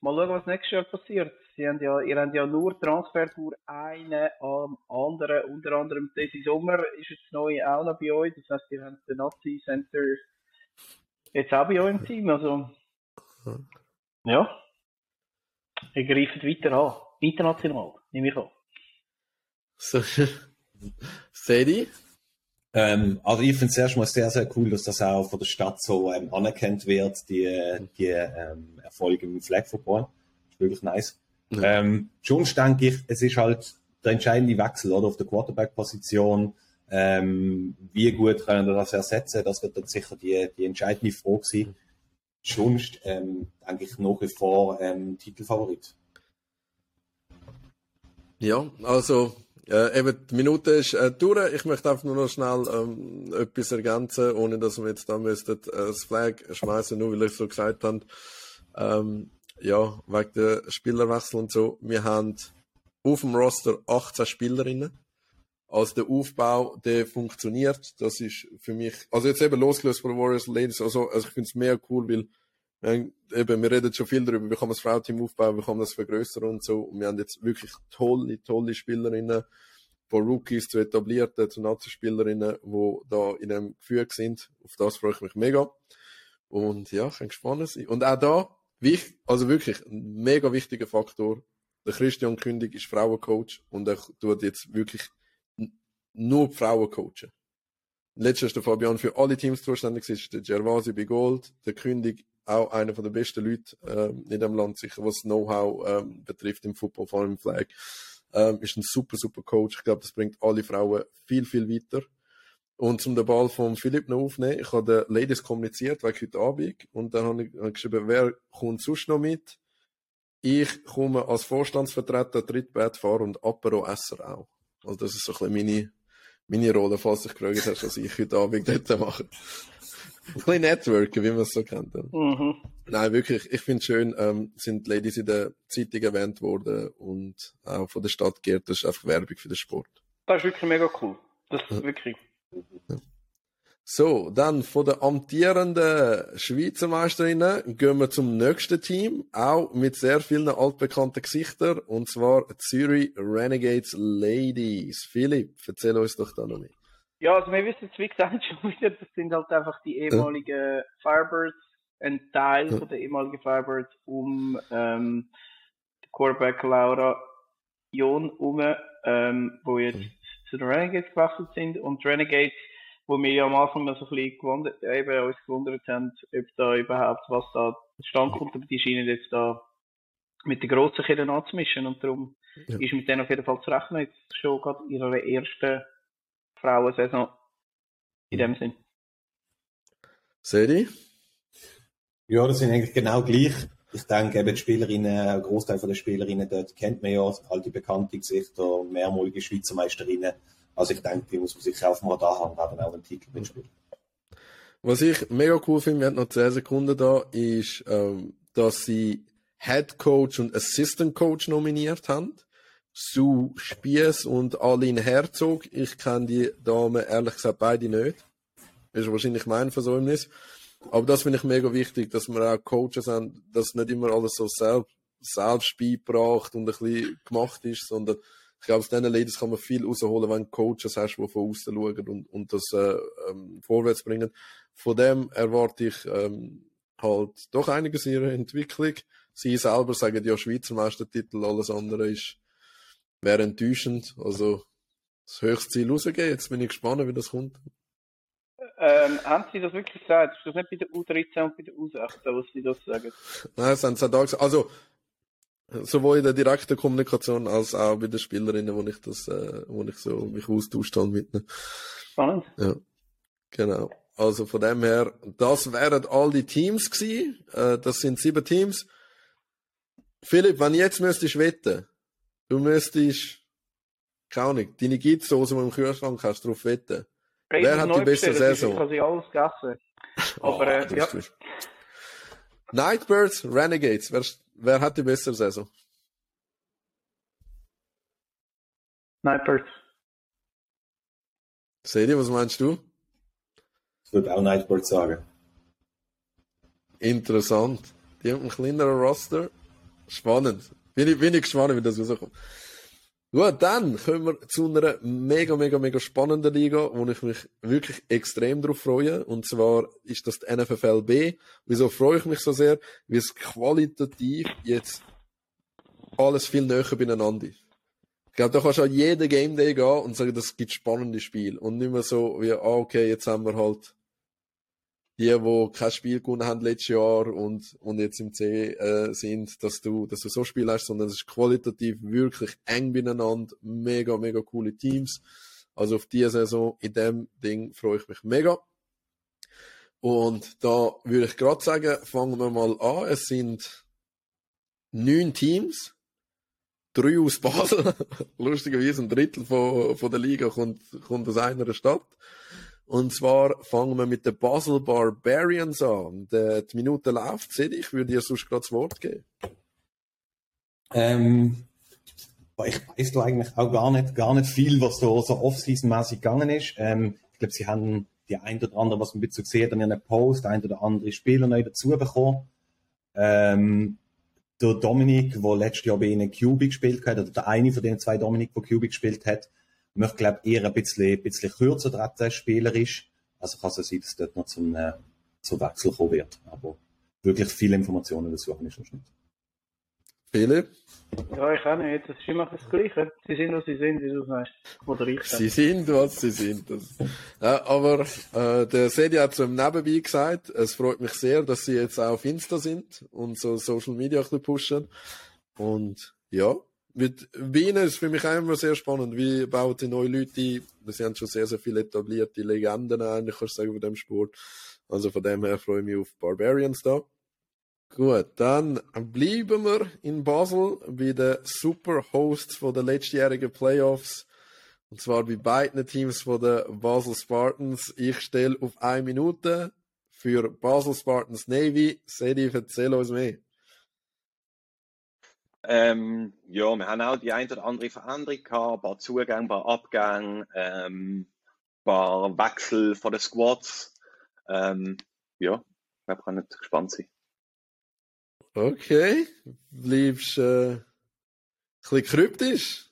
Speaker 2: mal schauen, was nächstes Jahr passiert. Sie haben ja, ihr habt ja nur Transfer für einen am anderen. Unter anderem diesen Sommer ist es neu auch noch bei euch. Das heißt, ihr habt den Nazi Center jetzt auch bei euch im Team. Also, ja. Ihr greift weiter an. International, nehme ich an.
Speaker 1: So, <laughs> Sadie?
Speaker 3: Ähm, also ich finde es erstmal sehr, sehr cool, dass das auch von der Stadt so ähm, anerkannt wird, die, die ähm, Erfolge im Flag Football. Das ist wirklich nice. Ja. Ähm, schon denke ich, es ist halt der entscheidende Wechsel oder auf der Quarterback-Position. Ähm, wie gut können wir das ersetzen? Das wird dann sicher die, die entscheidende Frage sein. Sonst ähm, denke ich nach wie vor ähm, Titelfavorit.
Speaker 1: Ja, also äh, eben die Minute ist äh, durch. Ich möchte einfach nur noch schnell ähm, etwas ergänzen, ohne dass wir jetzt da müssten, äh, das Flag schmeißen, nur weil ich so gesagt habe. Ähm, ja, wegen der Spielerwechsel und so. Wir haben auf dem Roster 18 Spielerinnen. Also der Aufbau, der funktioniert. Das ist für mich, also jetzt eben losgelöst von Warriors Ladies, also, also ich finde es mehr cool, weil wir, eben, wir reden schon viel darüber, wie kann man das Frauteam aufbauen, wie kann man das vergrößern und so. Und wir haben jetzt wirklich tolle, tolle Spielerinnen, von Rookies zu etablierten, zu Nazi-Spielerinnen, die da in einem Gefühl sind. Auf das freue ich mich mega. Und ja, kann gespannt sein. Und auch da, Wicht, also wirklich ein mega wichtiger Faktor. Der Christian Kündig ist Frauencoach und er tut jetzt wirklich nur Frauen coachen. Letztes der Fabian für alle Teams zuständig ist, der Gervasi bei Gold, der Kündig auch einer der besten Leute ähm, in dem Land, sicher was Know-how ähm, betrifft im Football, vor allem im Flag. Ähm, ist ein super, super Coach. Ich glaube, das bringt alle Frauen viel, viel weiter. Und zum den Ball von Philipp noch aufnehmen, ich habe den Ladies kommuniziert, wegen heute Abend, und dann habe ich geschrieben, wer kommt sonst noch mit? Ich komme als Vorstandsvertreter, Trittbettfahrer und Apero-Esser auch. Also das ist so ein bisschen meine, meine Rolle, falls du dich gefragt hast, was ich heute Abend <laughs> dort mache. ein bisschen Networken, wie man es so kennt. Mhm. Nein, wirklich, ich finde es schön, ähm, sind Ladies in der Zeitung erwähnt worden und auch von der Stadt Gerd, das ist einfach Werbung für den Sport.
Speaker 2: Das ist wirklich mega cool. Das ist wirklich
Speaker 1: so, dann von den amtierenden Schweizer Meisterinnen gehen wir zum nächsten Team, auch mit sehr vielen altbekannten Gesichtern, und zwar Zürich Renegades Ladies. Philipp, erzähl uns doch da noch mehr.
Speaker 2: Ja, also wir wissen es wie gesagt <laughs> schon wieder, das sind halt einfach die ehemaligen. Firebirds, ein Teil von der ehemaligen Firebirds um ähm, Quarterback Laura Jon um, ähm, wo jetzt mhm zu den Renegades gewechselt sind und Renegades, wo wir ja am Anfang noch so ein bisschen gewundert, eben uns gewundert haben, ob da überhaupt was da zustande kommt, aber die scheinen jetzt da mit den grossen Kindern anzumischen und darum ja. ist mit denen auf jeden Fall zu rechnen, jetzt schon gerade in ihrer ersten Frauensaison in dem Sinn.
Speaker 1: Sedi?
Speaker 3: Ja, das sind eigentlich genau gleich. Ich denke, eben die Spielerinnen, ein Großteil der Spielerinnen dort kennt man ja, alte bekannte Gesichter, mehrmalige Schweizer Meisterinnen. Also ich denke, die muss man sich auch mal da haben, haben auch einen Titel mitspielen.
Speaker 1: Was ich mega cool finde, wir haben noch 10 Sekunden da, ist, ähm, dass sie Head Coach und Assistant Coach nominiert haben. Sue Spiess und Aline Herzog. Ich kenne die Damen ehrlich gesagt beide nicht. Ist wahrscheinlich mein Versäumnis. Aber das finde ich mega wichtig, dass wir auch Coaches haben, dass nicht immer alles so selbst, selbst beigebracht und ein bisschen gemacht ist, sondern ich glaube, aus diesen Ladies kann man viel rausholen, wenn du Coaches hast, die von außen schauen und, und das äh, ähm, vorwärts bringen. Von dem erwarte ich ähm, halt doch einiges in ihrer Entwicklung. Sie selber sagen ja Schweizer Meistertitel, alles andere ist, wäre enttäuschend. Also, das höchste Ziel rausgehen. Jetzt bin ich gespannt, wie das kommt.
Speaker 4: Ähm, haben Sie das wirklich gesagt? Ist das nicht bei der U13 und bei der U16, was Sie das sagen?
Speaker 1: Nein, das haben sie da gesagt. Also, sowohl in der direkten Kommunikation als auch bei den Spielerinnen, wo ich das, äh, wo ich so mich austauscht mit ihnen.
Speaker 4: Spannend.
Speaker 1: Ja, genau. Also von dem her, das wären all die Teams gewesen. Äh, das sind sieben Teams. Philipp, wenn jetzt müsstest wetten, du müsstest, keine Ahnung, deine Gitsoße, die du im Kühlschrank hast, drauf wetten. Wer hat die beste Saison?
Speaker 4: Ich habe sie alles gegessen. <laughs> Aber, äh,
Speaker 1: du
Speaker 4: ja.
Speaker 1: Nightbirds, Renegades, wer, wer hat die bessere Saison?
Speaker 4: Snipers.
Speaker 1: Sedi, was meinst du?
Speaker 6: Ich würde auch Nightbird sagen.
Speaker 1: Interessant. Die haben einen kleineren Roster. Spannend. Bin ich, bin ich gespannt, wie das rauskommt. Gut, dann kommen wir zu einer mega, mega, mega spannenden Liga, wo ich mich wirklich extrem drauf freue. Und zwar ist das die NFFL B. Wieso freue ich mich so sehr? Weil es qualitativ jetzt alles viel näher beieinander ist. Ich glaube, da kannst du an jeden Game Day gehen und sagen, das gibt spannende Spiele. Und nicht mehr so wie, ah, okay, jetzt haben wir halt die, die kein Spiel gewonnen haben letztes Jahr und, und jetzt im C äh, sind, dass du, dass du so Spiel hast, sondern es ist qualitativ wirklich eng beieinander, mega, mega coole Teams. Also auf diese Saison in dem Ding freue ich mich mega. Und da würde ich gerade sagen, fangen wir mal an. Es sind neun Teams, drei aus Basel. <laughs> Lustigerweise ein Drittel von, von der Liga kommt, kommt aus einer Stadt. Und zwar fangen wir mit den Basel Barbarians an. Die, die Minute läuft, sehe ich. Würde dir sonst gerade das Wort geben.
Speaker 6: Ähm, ich weiß da eigentlich auch gar nicht, gar nicht viel, was so, so off-season-mäßig gegangen ist. Ähm, ich glaube, sie haben die ein oder andere, was man ein bisschen gesehen hat, an ihren Post, ein oder andere Spieler neu dazu bekommen. Ähm, der Dominik, der letztes Jahr bei ihnen QB gespielt hat, oder der eine von den zwei Dominik, der QB gespielt hat, möchte, glaube eher ein bisschen, ein bisschen kürzer treten, spielerisch. Also kann es sein, dass dort noch zum, äh, zum Wechsel kommen wird. Aber wirklich viele Informationen dazu habe ich schon nicht.
Speaker 1: Philipp?
Speaker 4: Ja, ich auch nicht. Das ist immer das Gleiche. Sie sind, was sie sind, wie du sagst. Oder ich sage.
Speaker 1: Sie sind, was sie sind. Das, ja, aber äh, der Sedi hat so im Nebenbei gesagt, es freut mich sehr, dass sie jetzt auch auf Insta sind und so Social Media ein bisschen pushen. Und ja, mit Wien ist für mich immer sehr spannend. Wie bauen die neue Leute ein? Sie haben schon sehr, sehr viele etablierte Legenden eigentlich, kannst du sagen, von dem Sport. Also von dem her freue ich mich auf Barbarians da. Gut, dann bleiben wir in Basel bei den Superhosts von den letztjährigen Playoffs. Und zwar bei beiden Teams von den Basel Spartans. Ich stelle auf eine Minute für Basel Spartans Navy. Sedi, erzähl uns mehr.
Speaker 3: Ähm, ja, wir haben auch die ein oder andere Veränderung gehabt, ein paar Zugänge, ein paar Abgänge, ähm, ein paar Wechsel von den Squads. Ähm, ja, ich glaube, kann nicht gespannt sein.
Speaker 1: Okay, bleibst äh, ein bisschen kryptisch.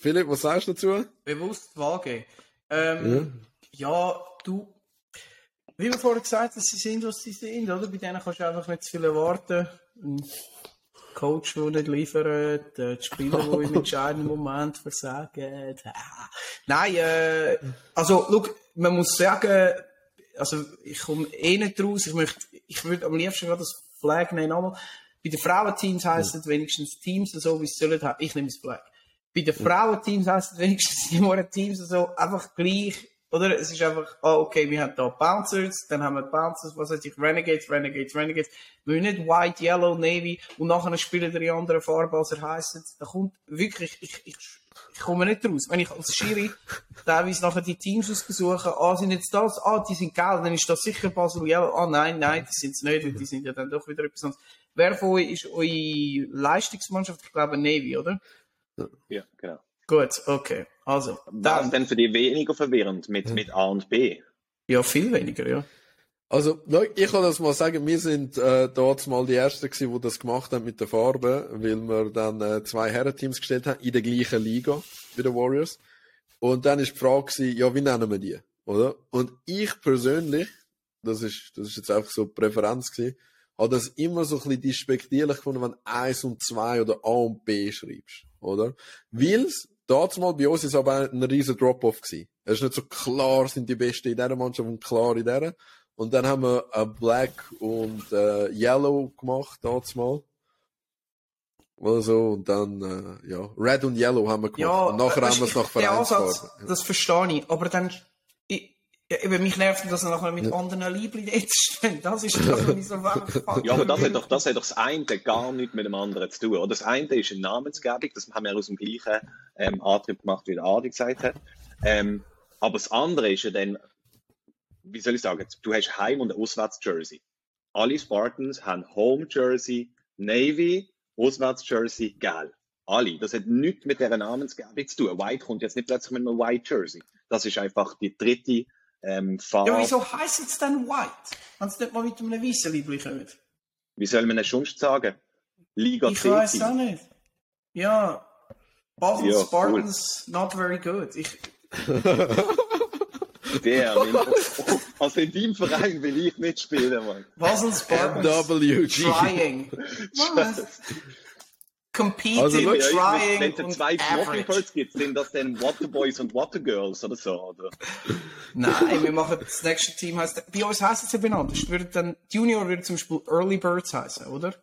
Speaker 1: Philipp, was sagst du dazu?
Speaker 2: Bewusst vage. Ähm, ja. ja, du, wie wir vorher gesagt haben, sie sind, was sie sind, oder? Bei denen kannst du einfach nicht zu viel erwarten. Ein Coach, der nicht liefert, äh, die Spieler, die im entscheidenden <laughs> Moment versagen. <laughs> Nein, äh, also, schau, man muss sagen, also, ich komme eh nicht raus. Ich möchte, ich würde am liebsten gerade das Flag nehmen, nochmal. Bei den Frauenteams heisst es wenigstens Teams so, wie es sollen haben. Ich nehme das Flag. Bei den Frauenteams heisst es wenigstens <laughs> die Teams so, einfach gleich, oder? Es ist einfach, oh, okay, wir haben da Bouncers, dann haben wir Bouncers, was heißt ich, Renegades, Renegades, Renegades. Wir nicht White, Yellow, Navy und nachher spielen die andere Farbe, als er heisst. Da kommt wirklich, ich, ich, ich komme nicht raus. Wenn ich als Schiri teilweise nachher die Teams ausgesuche, ah, sind jetzt das, ah, die sind gelb, dann ist das sicher Basel Yellow, ah, nein, nein, das sind es nicht, weil die sind ja dann doch wieder etwas anderes. Wer von euch ist eure Leistungsmannschaft? Ich glaube Navy, oder?
Speaker 3: Ja, genau.
Speaker 2: Gut, okay. Also,
Speaker 3: Was
Speaker 2: dann.
Speaker 3: denn für die weniger verwirrend mit, mit A und B?
Speaker 2: Ja, viel weniger, ja.
Speaker 1: Also, ich kann das mal sagen, wir sind äh, dort mal die Ersten gewesen, die das gemacht haben mit der Farbe, weil wir dann äh, zwei Herrenteams gestellt haben in der gleichen Liga wie die Warriors. Und dann ist die Frage gewesen, ja, wie nennen wir die, oder? Und ich persönlich, das ist, das ist jetzt einfach so eine Präferenz gewesen, hat das immer so ein bisschen despektierlich gefunden, wenn du eins und zwei oder A und B schreibst, oder? Weil's, damals bei uns ist aber ein riesen Drop-off gewesen. Es ist nicht so klar, sind die Besten in dieser Mannschaft und klar in dieser. Und dann haben wir äh, Black und äh, Yellow gemacht, damals mal. Oder so, und dann, äh, ja, Red und Yellow haben wir gemacht.
Speaker 2: Ja,
Speaker 1: und nachher
Speaker 2: äh,
Speaker 1: haben wir es nach
Speaker 2: der Ansatz,
Speaker 1: Vereinsfarben.
Speaker 2: Das verstehe ich, aber dann, ja, eben, mich nervt, dass er nachher mit anderen Liebling jetzt steht. Das ist das, was mich so wegfuckt.
Speaker 3: Ja, aber das hat doch das, hat doch das eine gar nichts mit dem anderen zu tun. Oder das eine ist eine Namensgebung, das haben wir aus dem gleichen ähm, Antrieb gemacht, wie der Adi gesagt hat. Ähm, aber das andere ist ja dann, wie soll ich sagen, du hast Heim- und Auswärts-Jersey. Alle Spartans haben Home-Jersey, Navy, Auswärts-Jersey, Gel. Alle. Das hat nichts mit dieser Namensgebung zu tun. White kommt jetzt nicht plötzlich mit einem White-Jersey. Das ist einfach die dritte ähm, Farbe.
Speaker 2: Ja, wieso heisst es dann White? Wenn es nicht mal mit einem weißen Liebling kommt?
Speaker 3: Wie soll man es sonst sagen? Liga
Speaker 2: Ich weiß auch nicht. Ja, Basel
Speaker 3: Ja,
Speaker 2: Spartans, not very good. Ich, <laughs>
Speaker 3: Der, <laughs> also in deinem Verein will ich nicht spielen, Mann.
Speaker 2: Basel Spartans, <laughs>
Speaker 1: MWG.
Speaker 2: trying. Was? Competing,
Speaker 1: Also, schau,
Speaker 2: trying
Speaker 3: Wenn es
Speaker 2: und
Speaker 3: zwei
Speaker 2: average.
Speaker 3: Flockenpölz gibt, sind das dann Waterboys und Watergirls oder so, oder?
Speaker 2: Nein, wir machen das nächste Team heißt, bei uns heisst es eben anders. Würde dann, Junior würde zum Beispiel Early Birds heißen, oder?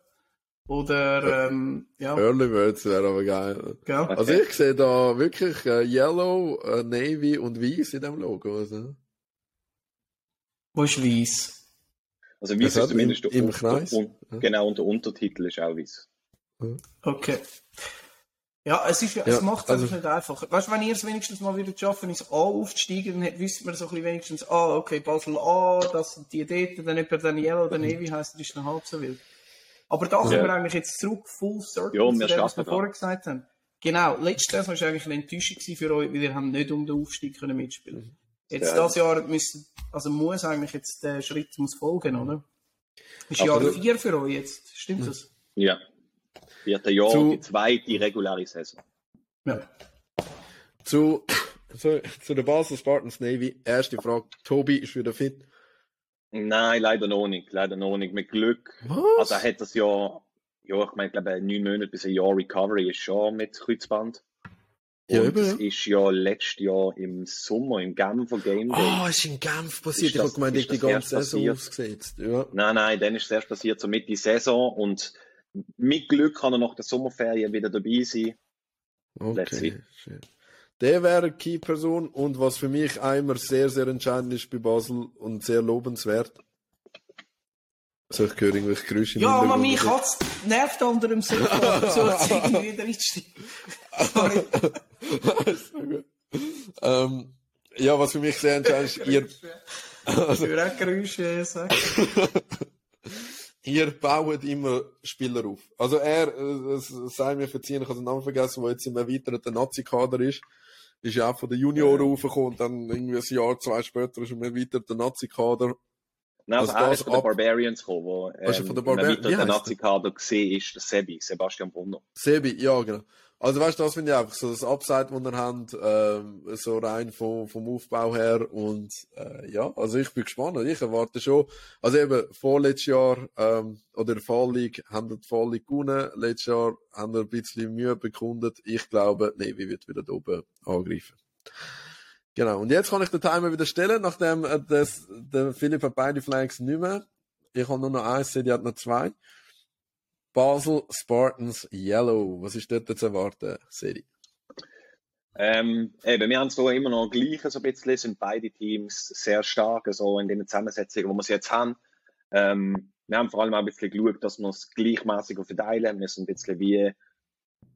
Speaker 2: Oder, ähm, ja,
Speaker 1: Early Birds wäre aber geil.
Speaker 2: gell?
Speaker 1: Also ich sehe da wirklich äh, Yellow, äh, Navy und Weiß in dem Logo. Also.
Speaker 2: Wo ist weiss?
Speaker 3: Also wie
Speaker 1: Das
Speaker 3: ist zumindest
Speaker 1: im-
Speaker 3: der
Speaker 1: im
Speaker 3: Unter-
Speaker 1: Kreis.
Speaker 3: Un Genau, und der Untertitel ist auch weiß.
Speaker 2: Okay. Ja, es, ist, es
Speaker 1: Ja,
Speaker 2: macht es
Speaker 1: also-
Speaker 2: einfach nicht einfach. Weißt du, wenn ihr es wenigstens mal wieder schaffen, ins A aufzusteigen, dann wüsste man so ein bisschen wenigstens, ah, okay, Basel A, das sind die dort, dann etwa dann Yellow oder Navy heisst, das ist noch halb so wild. Aber da kommen
Speaker 3: Ja.
Speaker 2: wir eigentlich jetzt zurück, full circle,
Speaker 3: Ja,
Speaker 2: zu
Speaker 3: wir
Speaker 2: dem, was wir vorher gesagt haben. Genau, letztes Jahr war eigentlich eine Enttäuschung gewesen für euch, weil ihr habt nicht um den Aufstieg können mitspielen Jetzt
Speaker 3: Ja.
Speaker 2: das Jahr müssen, also muss eigentlich jetzt der Schritt muss folgen, oder? Ist Jahr
Speaker 3: Absolut.
Speaker 2: 4 für euch jetzt, stimmt das?
Speaker 3: Ja. Vierte Jahr,
Speaker 1: Zu-
Speaker 3: die zweite reguläre Saison.
Speaker 2: Ja.
Speaker 1: Zu, <coughs> zu, zu der Basel Spartans Navy. Erste Frage. Tobi ist wieder fit.
Speaker 3: Nein, leider noch nicht, leider noch nicht. Mit Glück.
Speaker 1: Was?
Speaker 3: Also er hat das ja, ja, ich meine, ich glaube, neun Monate bis ein Jahr Recovery ist schon mit Kreuzband.
Speaker 1: Ja,
Speaker 3: Und das ist ja letztes Jahr im Sommer, im Genfer Game Day.
Speaker 1: Ah, ist in Genf passiert.
Speaker 3: Ist
Speaker 1: ich habe
Speaker 3: das-
Speaker 1: gemeint, ich die
Speaker 3: das
Speaker 1: ganze Saison
Speaker 3: passiert?
Speaker 1: ausgesetzt. Ja.
Speaker 3: Nein, nein, dann ist es erst passiert, so Mitte Saison. Und mit Glück kann er nach der Sommerferien wieder dabei sein.
Speaker 1: Okay. Der wäre eine Key-Person und was für mich immer sehr, sehr entscheidend ist bei Basel und sehr lobenswert. So, ich höre irgendwelche Geräusche
Speaker 2: Ja, aber mich hat's nervt unter dem Sofa, <laughs> so jetzt irgendwie wieder
Speaker 1: gut. <laughs> ähm, ja, was für mich sehr entscheidend ist, ihr, <laughs>
Speaker 2: Ich würde auch Geräusche sagen.
Speaker 1: Ihr baut immer Spieler auf. Also er, äh, es sei mir verziehen, ich habe den Namen vergessen, der jetzt im erweiterten Nazi-Kader ist, ist ja auch von den Junioren raufgekommen und dann irgendwie ein Jahr, zwei später ist er im erweiterten Nazi-Kader.
Speaker 3: Nein, also,
Speaker 1: Also
Speaker 3: er ist von den Barbarians gekommen, wo
Speaker 1: ist
Speaker 3: ähm,
Speaker 1: von den
Speaker 3: im
Speaker 1: Barbarians? Wie
Speaker 3: erweiterten
Speaker 1: er?
Speaker 3: Nazi-Kader gesehen ist, der Sebi, Sebastian Brunner.
Speaker 1: Sebi, ja, genau. Also weißt du, das finde ich einfach so das Upside, das wir haben, ähm, so rein vom, vom Aufbau her und äh, ja, also ich bin gespannt, ich erwarte schon, also eben vorletztes Jahr ähm, oder League haben die League gewonnen, letztes Jahr haben wir ein bisschen Mühe bekundet, ich glaube, Navy wird wieder da oben angreifen. Genau, und jetzt kann ich den Timer wieder stellen, nachdem äh, das, der Philipp hat beide Flags nicht mehr, ich habe nur noch eins, die hat noch zwei. Basel Spartans Yellow. Was ist dort zu erwarten, Serie?
Speaker 3: Ähm, eben, wir haben es immer noch gleich so ein bisschen, sind beide Teams sehr stark, so in den Zusammensetzungen, wo wir sie jetzt haben. Ähm, wir haben vor allem auch ein bisschen geschaut, dass wir es gleichmäßig verteilen. Wir sind ein bisschen wie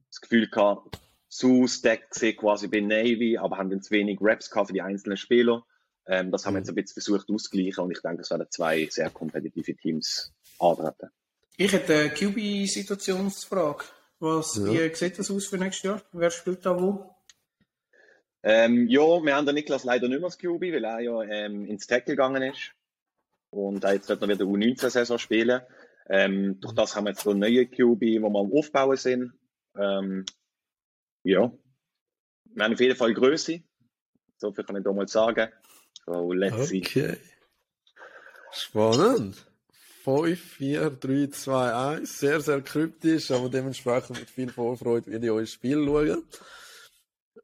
Speaker 3: das Gefühl gehabt, zu stacked gesehen quasi bei Navy, aber haben dann zu wenig Raps gehabt für die einzelnen Spieler. Ähm, das haben wir jetzt ein bisschen versucht auszugleichen und ich denke, es werden zwei sehr kompetitive Teams antreten.
Speaker 2: Ich hätte eine QB-Situationsfrage. Was,
Speaker 1: Ja.
Speaker 2: Wie sieht das aus für nächstes Jahr? Wer spielt da wo?
Speaker 3: Ähm, ja, wir haben den Niklas leider nicht mehr als QB, weil er ja ähm, ins Tackle gegangen ist. Und er jetzt wird noch wieder U19-Saison spielen. Ähm, durch das haben wir jetzt so neue QB, wo wir am Aufbauen sind. Ähm, ja. Wir haben auf jeden Fall Größe. So viel kann ich da mal sagen. So, let's see.
Speaker 1: Okay. Spannend. 5, 4, 3, 2, 1. Sehr, sehr kryptisch, aber dementsprechend mit viel Vorfreude werde ich euch Spiel schauen.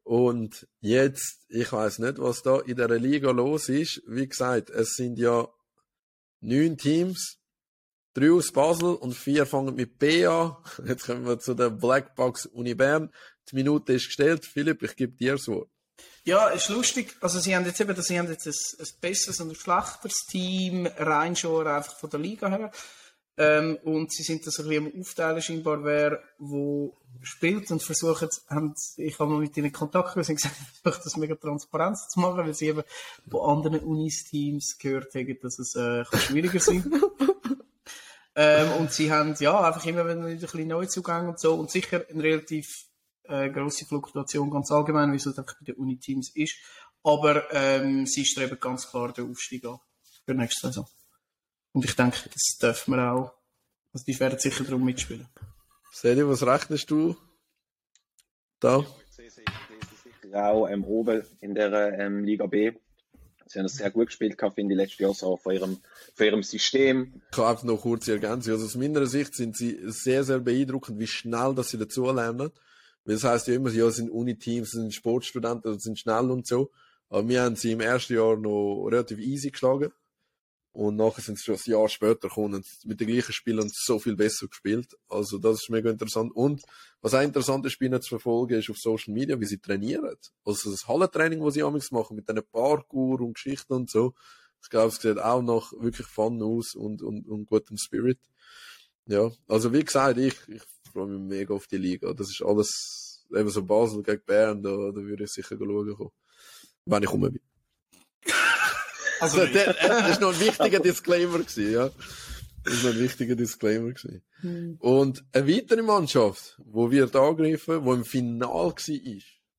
Speaker 1: Und jetzt, ich weiß nicht, was da in der Liga los ist. Wie gesagt, es sind ja neun Teams, drei aus Basel und vier fangen mit B an. Jetzt kommen wir zu der Blackbox Uni Bern. Die Minute ist gestellt. Philipp, ich gebe dir das Wort.
Speaker 2: Ja, ist lustig. Also sie haben jetzt eben, sie haben jetzt ein, ein besseres und ein schlechteres Team, rein schon einfach von der Liga her. Ähm, und sie sind das ein bisschen am Aufteilen scheinbar, wer wo spielt und versuchen, haben, ich habe mal mit ihnen Kontakt gehabt und gesagt, <laughs> versucht das mega transparent zu machen, weil sie eben von anderen Unis-Teams gehört haben, dass es äh, schwieriger sein <laughs> ähm, Und sie haben, ja, einfach immer wieder ein bisschen Neuzugänge und so und sicher ein relativ äh, grosse Fluktuation ganz allgemein, wie es halt einfach bei den Uni-Teams ist. Aber ähm, sie streben ganz klar den Aufstieg an für nächste Saison. Und ich denke, das dürfen wir auch. Also die werden sicher darum mitspielen.
Speaker 1: Sedi, was rechnest du da?
Speaker 3: sicher auch ähm, oben in der ähm, Liga B. Sie haben es sehr gut gespielt, finde ich, letztes Jahr so von ihrem, von ihrem System.
Speaker 1: Ich kann einfach noch kurz ergänzen. Also aus meiner Sicht sind sie sehr, sehr beeindruckend, wie schnell dass sie dazulernen. Das heisst ja immer, ja, sind Uni-Teams, sind Sportstudenten, sind schnell und so. Aber wir haben sie im ersten Jahr noch relativ easy geschlagen. Und nachher sind sie schon ein Jahr später gekommen und mit den gleichen Spielern so viel besser gespielt. Also das ist mega interessant. Und was auch interessant ist, ihnen zu verfolgen, ist auf Social Media, wie sie trainieren. Also das Hallentraining, das sie amigs machen, mit diesen Parkour und Geschichten und so. Ich glaube, es sieht auch noch wirklich fun aus und, und, und gutem Spirit. Ja, also wie gesagt, ich, ich freue mich mega auf die Liga. Das ist alles, eben so Basel gegen Bern, da, da würde ich sicher schauen kommen. Wenn ich rum <laughs> bin. Also, das, das, das ist noch ein wichtiger Disclaimer gewesen, ja. Das ist noch ein wichtiger Disclaimer gewesen. Hm. Und eine weitere Mannschaft, wo wir angegriffen, wo im Final war,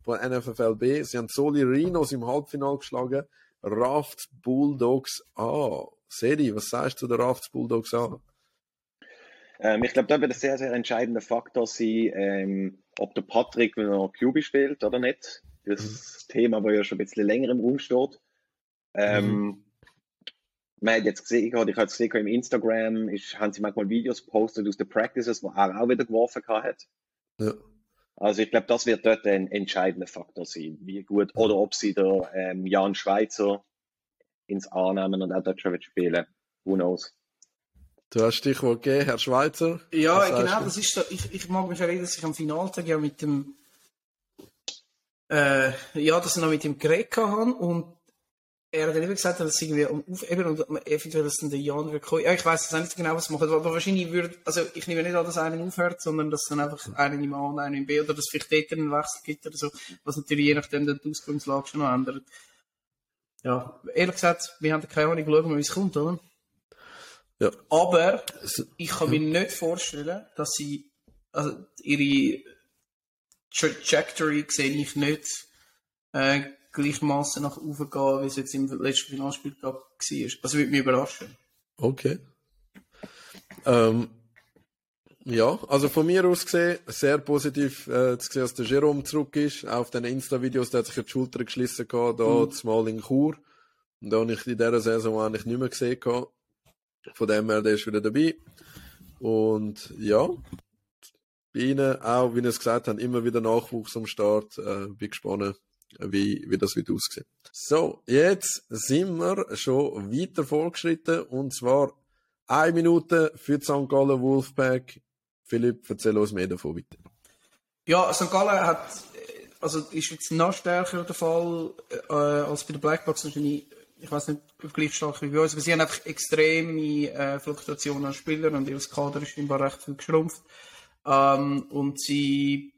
Speaker 1: von NFFLB, sie haben Soli Rhinos im Halbfinale geschlagen, Rafts Bulldogs A. Seri, was sagst du zu der Rafts Bulldogs A?
Speaker 3: Ähm, ich glaube, da wird ein sehr, sehr entscheidender Faktor sein, ähm, ob der Patrick noch QB spielt oder nicht. Das mhm. Thema, das ja schon ein bisschen länger im Raum steht. Ähm, mhm. Man hat jetzt gesehen, ich habe jetzt gesehen, im Instagram ist, haben sie manchmal Videos gepostet aus den Practices, wo er auch wieder geworfen hat. Ja. Also ich glaube, das wird dort ein entscheidender Faktor sein, wie gut, oder ob sie der ähm, Jan Schweizer ins A nehmen und auch dort schon spielen. Who knows?
Speaker 1: Du hast Stichwort gegeben, Herr Schweizer.
Speaker 2: Ja, genau, das ist so, ich, ich mag mich erinnern, dass ich am Finaltag ja mit dem äh, ja, dass ich noch mit dem geredet habe und er hat dann eben gesagt, dass irgendwie um Aufheben und eventuell, dass dann der Jan wird kommen. Ja, ich weiß jetzt auch nicht genau, was machen, aber wahrscheinlich würde, also ich nehme nicht an, dass einer aufhört, sondern dass dann einfach einer im A und einer im B oder dass es vielleicht dort einen Wechsel gibt oder so, was natürlich je nachdem dann die Ausgangslage schon noch ändert. Ja, ehrlich gesagt, wir haben keine Ahnung, schauen wir, wie es kommt, oder? Ja. Aber ich kann mir nicht vorstellen, dass sie, also ihre Trajectory sehe ich nicht, äh, gleichermaßen nach oben gehen, wie es jetzt im letzten Finalspiel war. Also würde mich überraschen.
Speaker 1: Okay. Ähm, ja, also von mir aus gesehen, sehr positiv äh, zu sehen, dass der Jerome zurück ist. Auch auf den Insta-Videos, der hat sich die Schulter geschlissen gehabt, da mhm. mal in Chur. Und da habe ich in dieser Saison eigentlich nicht mehr gesehen gehabt. Von dem her, der ist wieder dabei. Und ja, bei ihnen auch, wie ihr es gesagt habt, immer wieder Nachwuchs am Start. Äh, bin gespannt, wie, wie das wird aussehen. So, jetzt sind wir schon weiter vorgeschritten und zwar eine Minute für die St. Gallen Wolfpack. Philipp, erzähl uns mehr davon, bitte.
Speaker 2: Ja, St. Gallen hat, also ist jetzt noch stärker der Fall äh, als bei der Blackbox. Wahrscheinlich, ich weiß nicht, gleich stark wie bei uns, aber sie haben einfach extreme äh, Fluktuationen an Spielern und ihr Kader ist scheinbar recht viel geschrumpft. Ähm, und sie